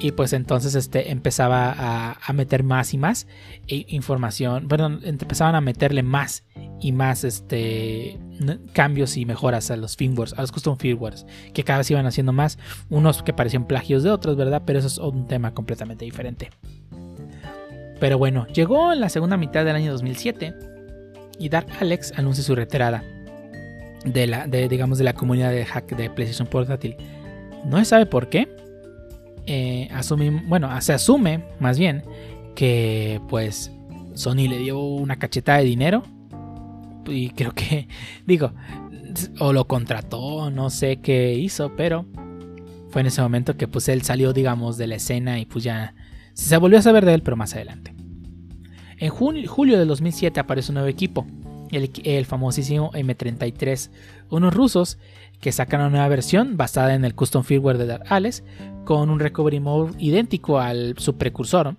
Speaker 1: y pues entonces este, empezaba a, meter más y más información, perdón, empezaban a meterle más y más este, cambios y mejoras a los firmwares, a los custom firmwares, que cada vez iban haciendo más, unos que parecían plagios de otros, ¿verdad? Pero eso es un tema completamente diferente. Pero bueno, llegó en la segunda mitad del año 2007 y Dark Alex anuncia su retirada de la, digamos, de la comunidad de hack de PlayStation Portátil. No se sabe por qué, eh, bueno, se asume más bien que pues Sony le dio una cachetada de dinero y creo que, digo, o lo contrató, no sé qué hizo, pero fue en ese momento que pues él salió, digamos, de la escena y pues ya se volvió a saber de él, pero más adelante. En julio de 2007 aparece un nuevo equipo, el, el famosísimo M33, unos rusos que sacan una nueva versión basada en el custom firmware de Dark Alice con un recovery mode idéntico al su precursor,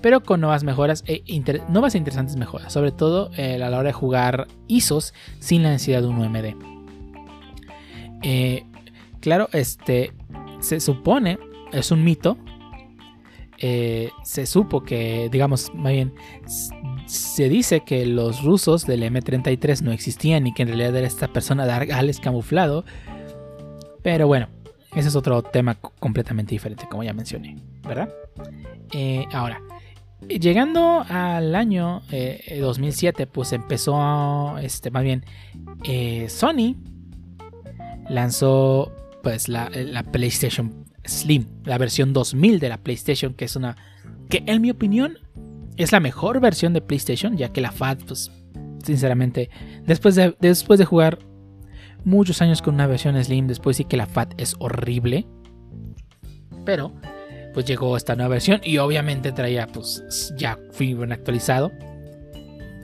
Speaker 1: pero con nuevas mejoras e nuevas e interesantes mejoras, sobre todo eh, a la hora de jugar ISOs sin la necesidad de un UMD. Eh, claro, este se supone, es un mito, eh, se supo que, digamos, más bien, se dice que los rusos del M33 no existían y que en realidad era esta persona Dark Alice camuflado. Pero bueno, ese es otro tema completamente diferente, como ya mencioné, ¿verdad? Eh, ahora, llegando al año 2007, eh, pues empezó, este, más bien, eh, Sony lanzó pues la, PlayStation Slim, la versión 2000 de la PlayStation, que es una, que en mi opinión es la mejor versión de PlayStation, ya que la FAT, pues, sinceramente, después de, después de jugar muchos años con una versión Slim, después sí que la FAT es horrible. Pero pues llegó esta nueva versión y obviamente traía pues ya firmware actualizado.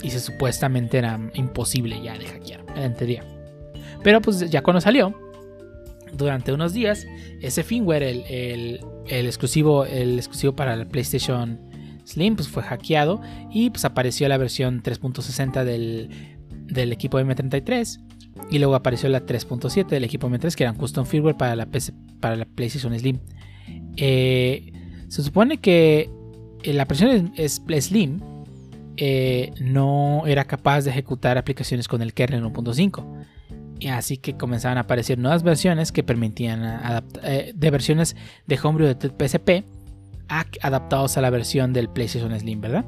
Speaker 1: Y se supuestamente era imposible ya de hackear, en teoría. Pero pues ya cuando salió, durante unos días, ese firmware, el, exclusivo, el exclusivo para la PlayStation Slim, pues fue hackeado y pues apareció la versión 3.60 del, del equipo M33 y luego apareció la 3.7 del equipo M3 que eran custom firmware para la, para la PlayStation Slim. Eh, se supone que eh, la versión Slim eh, no era capaz de ejecutar aplicaciones con el kernel 1.5. Así que comenzaban a aparecer nuevas versiones que permitían de versiones de homebrew de PSP adaptados a la versión del PlayStation Slim, ¿verdad?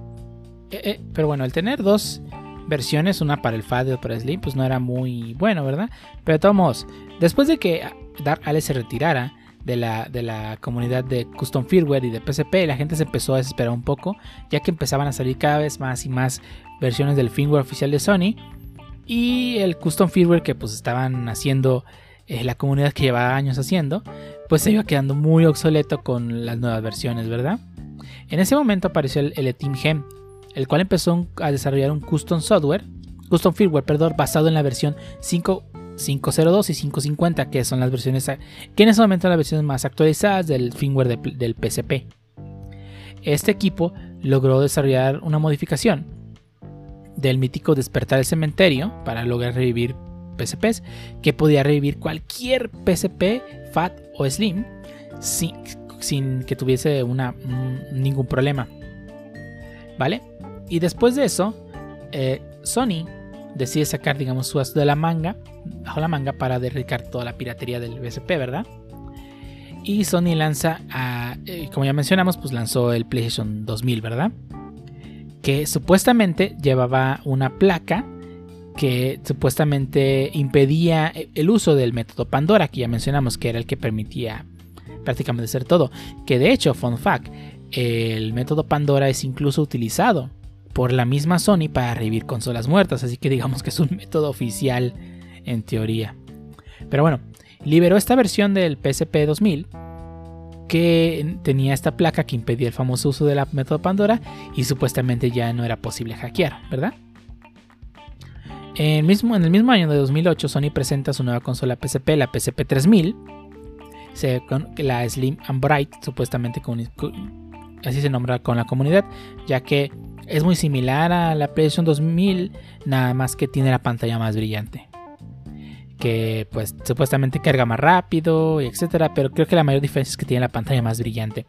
Speaker 1: pero bueno, el tener dos versiones, una para el FAT y otra para el Slim, pues no era muy bueno, ¿verdad? Pero de todos modos, después de que Dark Alice se retirara de la, de la comunidad de custom firmware y de PSP, la gente se empezó a desesperar un poco, ya que empezaban a salir cada vez más y más versiones del firmware oficial de Sony y el custom firmware que pues estaban haciendo eh, la comunidad que llevaba años haciendo, pues se iba quedando muy obsoleto con las nuevas versiones, ¿verdad? En ese momento apareció el, el Team Gem, el cual empezó a desarrollar un custom software, custom firmware, perdón, basado en la versión 5.502 y 550, que son las versiones que en ese momento son las versiones más actualizadas del firmware del PSP. Este equipo logró desarrollar una modificación del mítico despertar del cementerio para lograr revivir PSPs, que podía revivir cualquier PSP, FAT o Slim sin, que tuviese una, ningún problema. ¿Vale? Y después de eso, eh, Sony decide sacar, digamos, su as de la manga, bajo la manga, para derricar toda la piratería del BSP, ¿verdad? Y Sony lanza, eh, como ya mencionamos, pues lanzó el PlayStation 2000, ¿verdad? Que supuestamente llevaba una placa que supuestamente impedía el uso del método Pandora, que ya mencionamos que era el que permitía prácticamente ser todo. Que de hecho, fun fact, el método Pandora es incluso utilizado por la misma Sony para revivir consolas muertas, así que digamos que es un método oficial en teoría. Pero bueno, liberó esta versión del PSP 2000 que tenía esta placa que impedía el famoso uso del método Pandora y supuestamente ya no era posible hackear, ¿verdad? En, el mismo año de 2008, Sony presenta su nueva consola PSP, la PSP 3000, la Slim and Bright, supuestamente así se nombra con la comunidad, ya que es muy similar a la PlayStation 2000, nada más que tiene la pantalla más brillante. Que pues supuestamente carga más rápido, etcétera, pero creo que la mayor diferencia es que tiene la pantalla más brillante.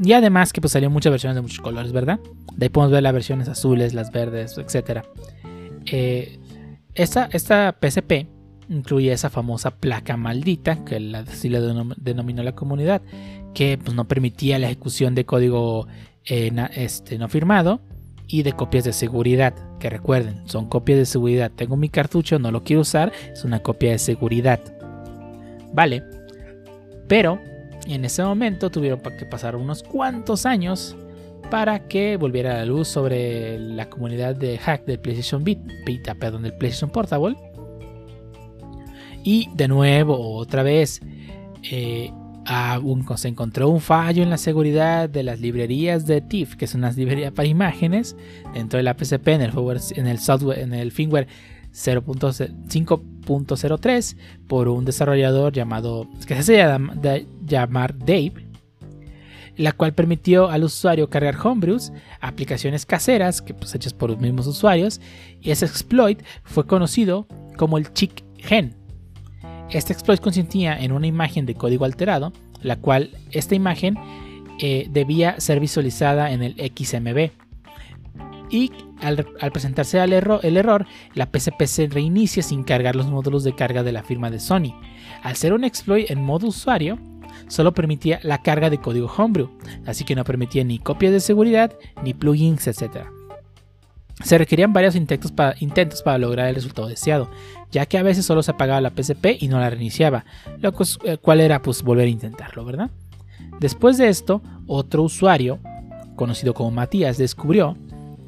Speaker 1: Y además que pues salieron muchas versiones de muchos colores, ¿verdad? De ahí podemos ver las versiones azules, las verdes, etcétera. Eh, esta, esta PSP incluye esa famosa placa maldita, que así la denominó la comunidad, que pues, no permitía la ejecución de código eh, este, no firmado y de copias de seguridad. Que recuerden, son copias de seguridad. Tengo mi cartucho, no lo quiero usar, es una copia de seguridad. Vale, pero en ese momento tuvieron que pasar unos cuantos años para que volviera a la luz sobre la comunidad de hack del PlayStation Vita, perdón, del PlayStation Portable. Y de nuevo, otra vez, eh, se encontró un fallo en la seguridad de las librerías de TIFF, que son las librerías para imágenes, dentro de la en el, el software, en el firmware 0.5.03 por un desarrollador llamado se llamar Dave, la cual permitió al usuario cargar homebrews, aplicaciones caseras que pues, hechas por los mismos usuarios, y ese exploit fue conocido como el Chick Gen este exploit consistía en una imagen de código alterado, la cual esta imagen eh, debía ser visualizada en el XMB. Y al, presentarse el error, la PCP se reinicia sin cargar los módulos de carga de la firma de Sony. Al ser un exploit en modo usuario, solo permitía la carga de código Homebrew, así que no permitía ni copias de seguridad, ni plugins, etc. Se requerían varios intentos para, intentos para lograr el resultado deseado, ya que a veces solo se apagaba la PSP y no la reiniciaba, lo eh, cual era pues volver a intentarlo, ¿verdad? Después de esto, otro usuario, conocido como Matías, descubrió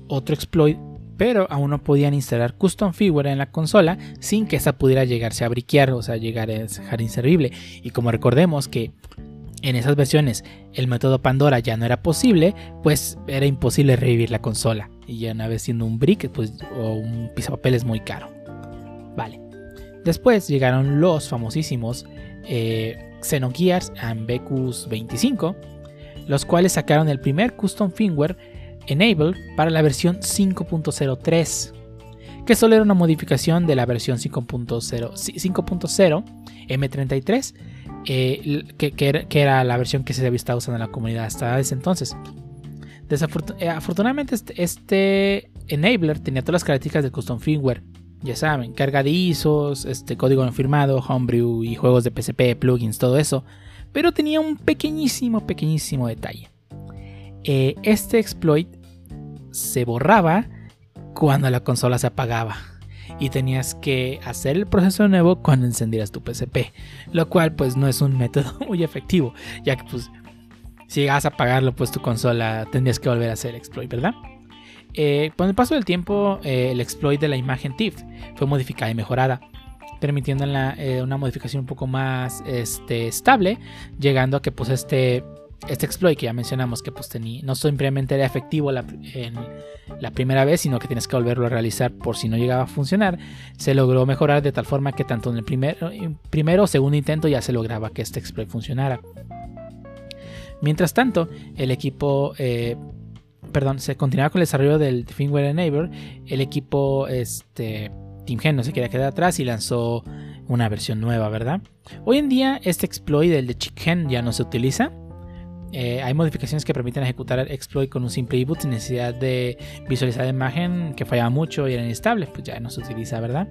Speaker 1: otro exploit, pero aún no podían instalar custom figure en la consola sin que esa pudiera llegarse a briquear, o sea, llegar a dejar inservible. Y como recordemos que en esas versiones el método Pandora ya no era posible, pues era imposible revivir la consola. Y ya una vez siendo un brick pues, o un es muy caro. Vale. Después llegaron los famosísimos eh, Xenogears and Becus 25, los cuales sacaron el primer custom firmware Enable para la versión 5.03, que solo era una modificación de la versión 5.0 M33, eh, que, era, la versión que se había estado usando en la comunidad hasta ese entonces. Eh, afortunadamente este, este, enabler tenía todas las características del custom firmware. Ya saben, carga de ISOs, este código no firmado, homebrew y juegos de PSP, plugins, todo eso. Pero tenía un pequeñísimo, pequeñísimo detalle. Eh, este exploit se borraba cuando la consola se apagaba y tenías que hacer el proceso nuevo cuando encendieras tu PSP, lo cual pues no es un método muy efectivo, ya que pues si llegas a apagarlo pues tu consola tendrías que volver a hacer el exploit, ¿verdad? Eh, con el paso del tiempo eh, el exploit de la imagen TIFF fue modificada y mejorada, permitiendo una modificación un poco más este, estable, llegando a que pues este este exploit que ya mencionamos que pues no simplemente era efectivo la, en la primera vez, sino que tienes que volverlo a realizar por si no llegaba a funcionar, se logró mejorar de tal forma que tanto en el primer, primero o segundo intento ya se lograba que este exploit funcionara. Mientras tanto, el equipo, eh, perdón, se continuaba con el desarrollo del firmware Enabler, el equipo este, Team Gen no se quería quedar atrás y lanzó una versión nueva, ¿verdad? Hoy en día este exploit, el de Chicken, ya no se utiliza eh, hay modificaciones que permiten ejecutar el exploit con un simple input sin necesidad de visualizar la imagen que fallaba mucho y era inestable, pues ya no se utiliza, ¿verdad?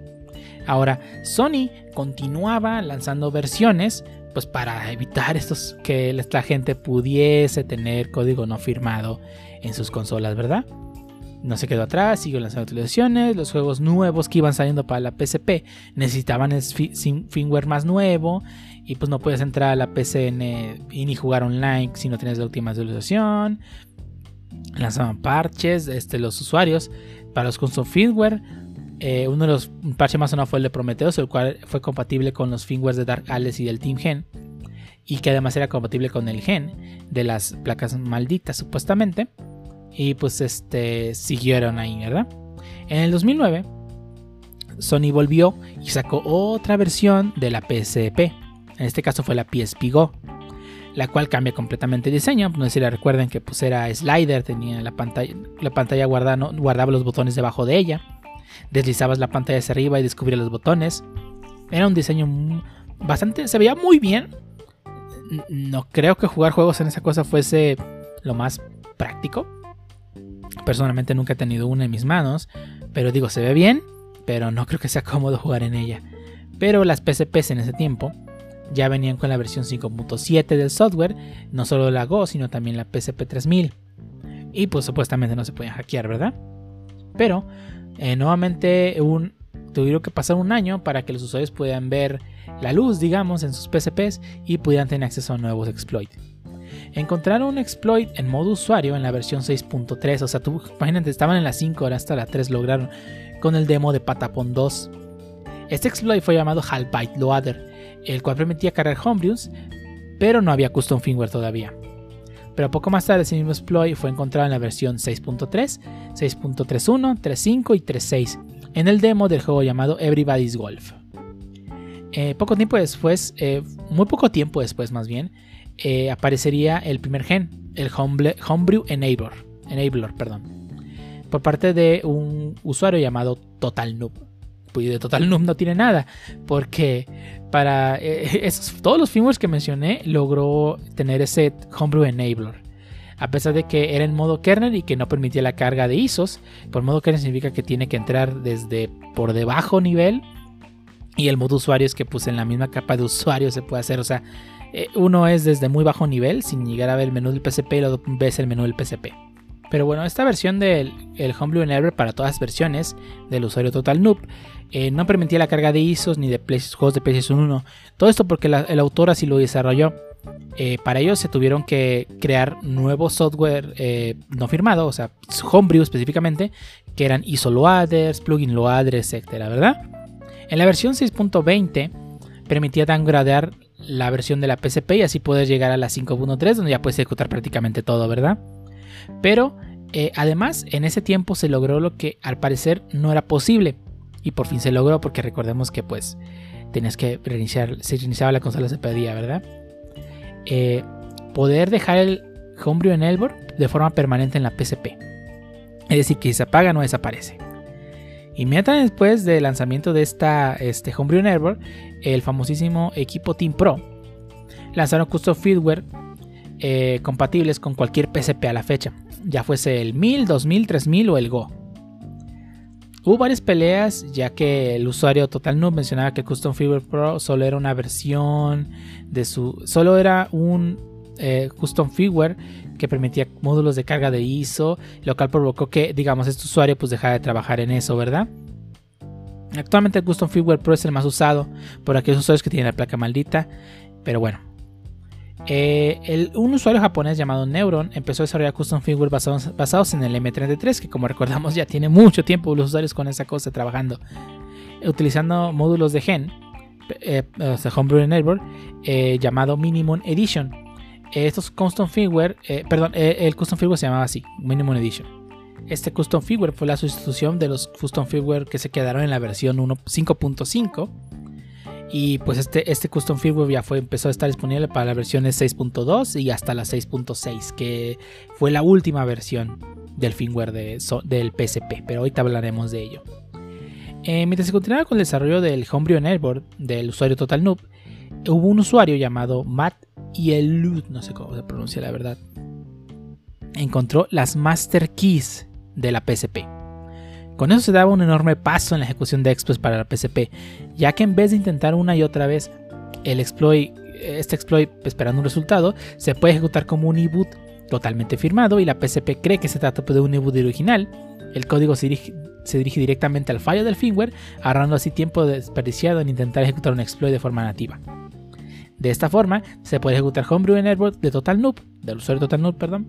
Speaker 1: Ahora, Sony continuaba lanzando versiones pues para evitar estos que la gente pudiese tener código no firmado en sus consolas, ¿verdad? no se quedó atrás, siguió lanzando actualizaciones. Los juegos nuevos que iban saliendo para la PSP necesitaban firmware más nuevo. Y pues no puedes entrar a la PCN y ni jugar online si no tienes la última actualización. Lanzaban parches, este, los usuarios para los custom firmware. Eh, uno de los parches más sonados fue el de Prometheus, el cual fue compatible con los firmwares de Dark Alice y del Team Gen. Y que además era compatible con el gen de las placas malditas, supuestamente. Y pues este siguieron ahí, ¿verdad? En el 2009, Sony volvió y sacó otra versión de la PSP. En este caso fue la PSP Go, la cual cambia completamente el diseño. No sé si la recuerden que pues era slider, tenía la pantalla, la pantalla guardaba los botones debajo de ella. Deslizabas la pantalla hacia arriba y descubrías los botones. Era un diseño bastante, se veía muy bien. No creo que jugar juegos en esa cosa fuese lo más práctico. Personalmente nunca he tenido una en mis manos, pero digo, se ve bien, pero no creo que sea cómodo jugar en ella. Pero las PSPs en ese tiempo ya venían con la versión 5.7 del software, no solo la Go, sino también la PSP 3000. Y pues supuestamente no se podían hackear, ¿verdad? Pero eh, nuevamente tuvieron que pasar un año para que los usuarios pudieran ver la luz, digamos, en sus PSPs y pudieran tener acceso a nuevos exploits encontraron un exploit en modo usuario en la versión 6.3. O sea, tú, imagínate, estaban en la 5, ahora hasta la 3 lograron con el demo de Patapon 2. Este exploit fue llamado Halbite Loader, el cual permitía cargar homebrews, pero no había custom firmware todavía. Pero poco más tarde ese mismo exploit fue encontrado en la versión 6.3, 6.31, 3.5 y 3.6 en el demo del juego llamado Everybody's Golf. Eh, poco tiempo después, eh, muy poco tiempo después más bien, eh, aparecería el primer gen, el Homebrew Enabler, Enabler perdón, por parte de un usuario llamado Total Noob. Pues de Total Noob no tiene nada, porque para eh, todos los firmwares que mencioné logró tener ese Homebrew Enabler. A pesar de que era en modo kernel y que no permitía la carga de ISOs, por modo kernel significa que tiene que entrar desde por debajo nivel y el modo usuario es que pues en la misma capa de usuario se puede hacer, o sea, eh, uno es desde muy bajo nivel, sin llegar a ver el menú del PCP y luego ves el menú del PCP. Pero bueno, esta versión del el Homebrew Enabler para todas las versiones del usuario Total Noob eh, no permitía la carga de ISOs ni de juegos de PlayStation 1. Todo esto porque el autor así lo desarrolló. Eh, para ello se tuvieron que crear nuevo software no firmado, o sea, Homebrew específicamente, que eran ISO loaders, plugin loaders, etcétera, ¿verdad? En la versión 6.20 permitía downgradear la versión de la PSP y así puedes llegar a la 5.3 donde ya puedes ejecutar prácticamente todo, ¿verdad? Pero eh, además en ese tiempo se logró lo que al parecer no era posible y por fin se logró porque recordemos que pues tenías que reiniciar, se reiniciaba la consola se ¿verdad? Eh, poder dejar el Homebrew en Elbor de forma permanente en la PSP. Es decir, que si se apaga no desaparece. Inmediatamente después del lanzamiento de esta este Homebrew Network, el famosísimo equipo Team Pro lanzaron custom firmware eh, compatibles con cualquier PSP a la fecha, ya fuese el 1000, 2000, 3000 o el Go. Hubo varias peleas, ya que el usuario Total Noob mencionaba que Custom Firmware Pro solo era una versión de su. solo era un eh, custom firmware que permitía módulos de carga de ISO, lo cual provocó que, digamos, este usuario pues dejara de trabajar en eso, ¿verdad? Actualmente el Custom Firmware Pro es el más usado por aquellos usuarios que tienen la placa maldita, pero bueno. Eh, un usuario japonés llamado Neuron empezó a desarrollar custom firmware basados, en el M33, que como recordamos ya tiene mucho tiempo los usuarios con esa cosa trabajando, utilizando módulos de gen, eh, Homebrew Enable, eh, llamado Minimum Edition, estos custom eh, perdón, el custom firmware se llamaba así, Minimum Edition. Este custom firmware fue la sustitución de los custom firmware que se quedaron en la versión 5.5 y pues este, este custom firmware ya fue, empezó a estar disponible para las versiones 6.2 y hasta la 6.6, que fue la última versión del firmware de, del PSP, pero ahorita hablaremos de ello. Eh, mientras se continuaba con el desarrollo del Homebrew Enable del usuario Total Noob, hubo un usuario llamado Matt y el no sé cómo se pronuncia la verdad, encontró las master keys de la PSP. Con eso se daba un enorme paso en la ejecución de exploits para la PSP, ya que en vez de intentar una y otra vez el exploit, este exploit esperando un resultado, se puede ejecutar como un e-boot totalmente firmado y la PSP cree que se trata de un ebook original, el código se dirige, directamente al fallo del firmware, ahorrando así tiempo desperdiciado en intentar ejecutar un exploit de forma nativa. De esta forma, se puede ejecutar Homebrew en Airboard de Total Noob, del usuario Total Noob, perdón,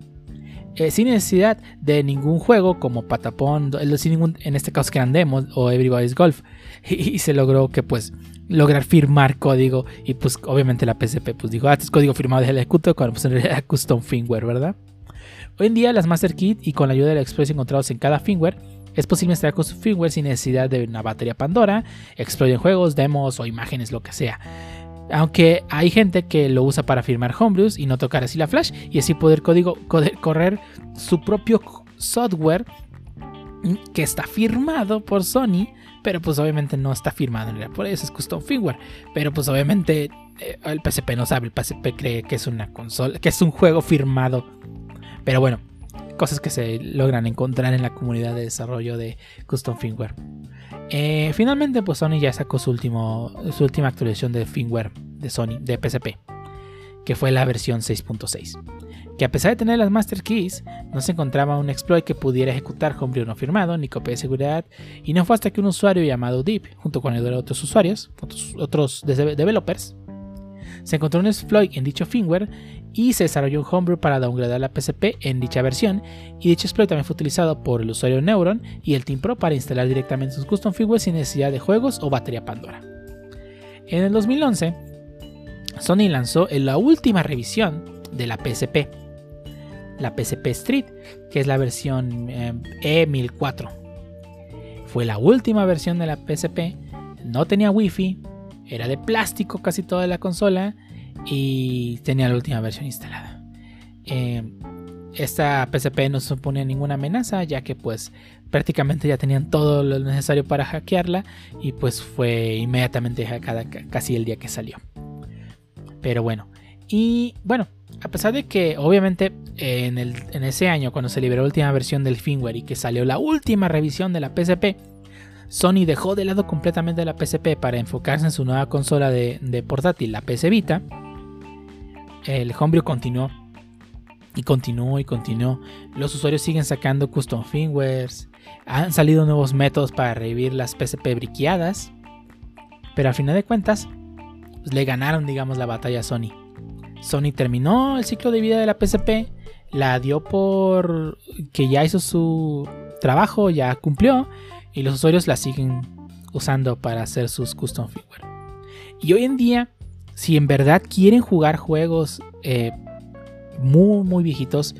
Speaker 1: eh, sin necesidad de ningún juego como Patapon, en este caso que andemos o Everybody's Golf. Y, se logró que pues lograr firmar código y pues obviamente la PSP pues dijo, ah, este es código firmado de ejecuto cuando pues en era custom firmware, ¿verdad? Hoy en día las Master Kit y con la ayuda del Express encontrados en cada firmware es posible instalar custom firmware sin necesidad de una batería Pandora, explorar en juegos, demos o imágenes, lo que sea. Aunque hay gente que lo usa para firmar homebrews y no tocar así la flash y así poder correr su propio software que está firmado por Sony, pero pues obviamente no está firmado en por eso es custom firmware. Pero pues obviamente eh, el PSP no sabe, el PSP cree que es una consola, que es un juego firmado. Pero bueno, cosas que se logran encontrar en la comunidad de desarrollo de custom firmware. Eh, finalmente, pues Sony ya sacó su, último, su última actualización de firmware de Sony, de PSP, que fue la versión 6.6. Que a pesar de tener las Master Keys, no se encontraba un exploit que pudiera ejecutar homebrew no firmado ni copia de seguridad, y no fue hasta que un usuario llamado Deep, junto con el de otros usuarios, otros developers, se encontró un exploit en dicho firmware y se desarrolló un homebrew para downgradear la PSP en dicha versión y dicho exploit también fue utilizado por el usuario Neuron y el Team Pro para instalar directamente sus custom firmware sin necesidad de juegos o batería Pandora. En el 2011, Sony lanzó la última revisión de la PSP, la PSP Street, que es la versión E1004. Eh, fue la última versión de la PSP, no tenía Wi-Fi, era de plástico casi toda la consola y tenía la última versión instalada. Eh, esta PSP no supone ninguna amenaza ya que pues prácticamente ya tenían todo lo necesario para hackearla y pues fue inmediatamente hackeada casi el día que salió. Pero bueno, y bueno, a pesar de que obviamente en, en ese año cuando se liberó la última versión del firmware y que salió la última revisión de la PSP, Sony dejó de lado completamente la PSP para enfocarse en su nueva consola de, portátil, la PS Vita. El homebrew continuó y continuó y continuó. Los usuarios siguen sacando custom firmwares. Han salido nuevos métodos para revivir las PSP briqueadas. Pero al final de cuentas, pues, le ganaron, digamos, la batalla a Sony. Sony terminó el ciclo de vida de la PSP. La dio por que ya hizo su trabajo, ya cumplió y los usuarios la siguen usando para hacer sus custom firmware. Y hoy en día, si en verdad quieren jugar juegos eh, muy, muy viejitos,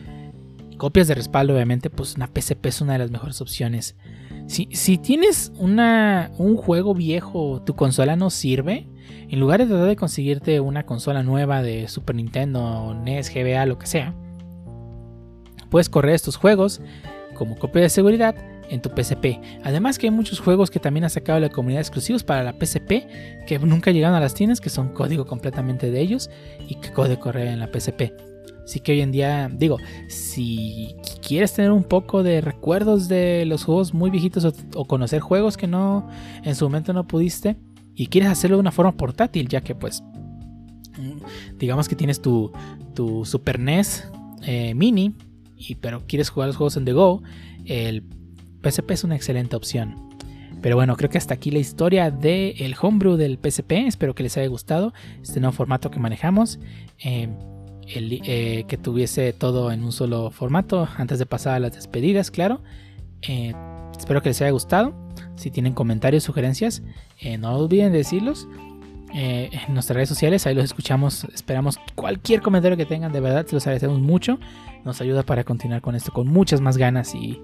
Speaker 1: copias de respaldo, obviamente, pues una PSP es una de las mejores opciones. Si, si tienes una, un juego viejo, tu consola no sirve, en lugar de tratar de conseguirte una consola nueva de Super Nintendo, NES, GBA, lo que sea, puedes correr estos juegos como copia de seguridad en tu PSP. Además que hay muchos juegos que también ha sacado la comunidad exclusivos para la PSP que nunca llegaron a las tiendas, que son código completamente de ellos y que puede correr en la PSP. Así que hoy en día, digo, si quieres tener un poco de recuerdos de los juegos muy viejitos o, conocer juegos que no en su momento no pudiste y quieres hacerlo de una forma portátil, ya que pues mm, digamos que tienes tu, tu Super NES eh, mini, y, pero quieres jugar los juegos en The Go, el PSP es una excelente opción. Pero bueno, creo que hasta aquí la historia del homebrew del PSP. Espero que les haya gustado este nuevo formato que manejamos. Eh, eh, que tuviese todo en un solo formato antes de pasar a las despedidas, claro. Eh, espero que les haya gustado. Si tienen comentarios, sugerencias, no olviden decirlos. en nuestras redes sociales, ahí los escuchamos. Esperamos cualquier comentario que tengan, de verdad, los agradecemos mucho. Nos ayuda para continuar con esto con muchas más ganas y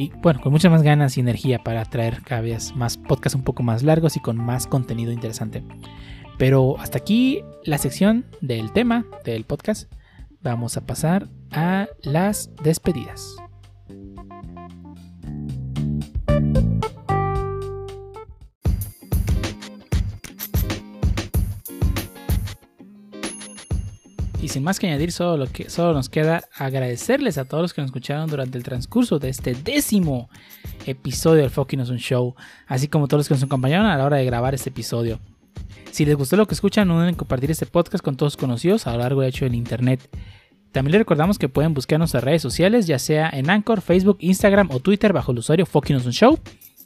Speaker 1: y bueno, con muchas más ganas y energía para traer cada vez más podcasts un poco más largos y con más contenido interesante. Pero hasta aquí la sección del tema del podcast. Vamos a pasar a las despedidas. Sin más que añadir, solo, lo que, solo nos queda agradecerles a todos los que nos escucharon durante el transcurso de este décimo episodio del Fucking un Show, así como todos los que nos acompañaron a la hora de grabar este episodio. Si les gustó lo que escuchan, no duden en compartir este podcast con todos conocidos a lo largo de hecho en internet. También les recordamos que pueden buscar nuestras redes sociales, ya sea en Anchor, Facebook, Instagram o Twitter bajo el usuario Fucking Show.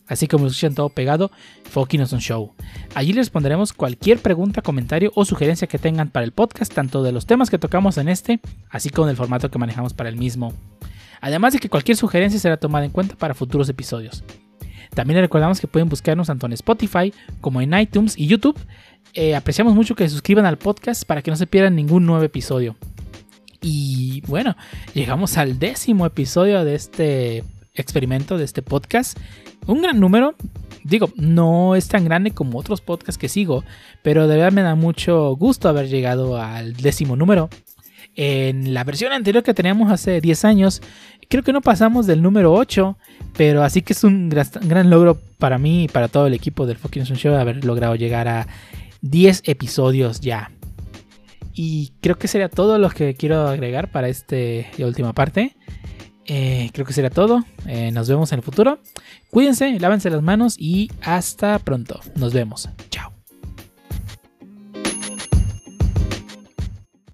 Speaker 1: Así como escuchan todo pegado, Fucking Show. Allí les responderemos cualquier pregunta, comentario o sugerencia que tengan para el podcast, tanto de los temas que tocamos en este, así como del formato que manejamos para el mismo. Además de que cualquier sugerencia será tomada en cuenta para futuros episodios. También les recordamos que pueden buscarnos tanto en Spotify como en iTunes y YouTube. Eh, apreciamos mucho que se suscriban al podcast para que no se pierdan ningún nuevo episodio. Y bueno, llegamos al décimo episodio de este experimento, de este podcast. Un gran número. Digo, no es tan grande como otros podcasts que sigo, pero de verdad me da mucho gusto haber llegado al décimo número. En la versión anterior que teníamos hace 10 años, creo que no pasamos del número 8, pero así que es un gran, logro para mí y para todo el equipo del Fucking Show haber logrado llegar a 10 episodios ya. Y creo que sería todo lo que quiero agregar para esta última parte. Eh, creo que sería todo. Eh, nos vemos en el futuro. Cuídense, lávense las manos y hasta pronto. Nos vemos. Chao.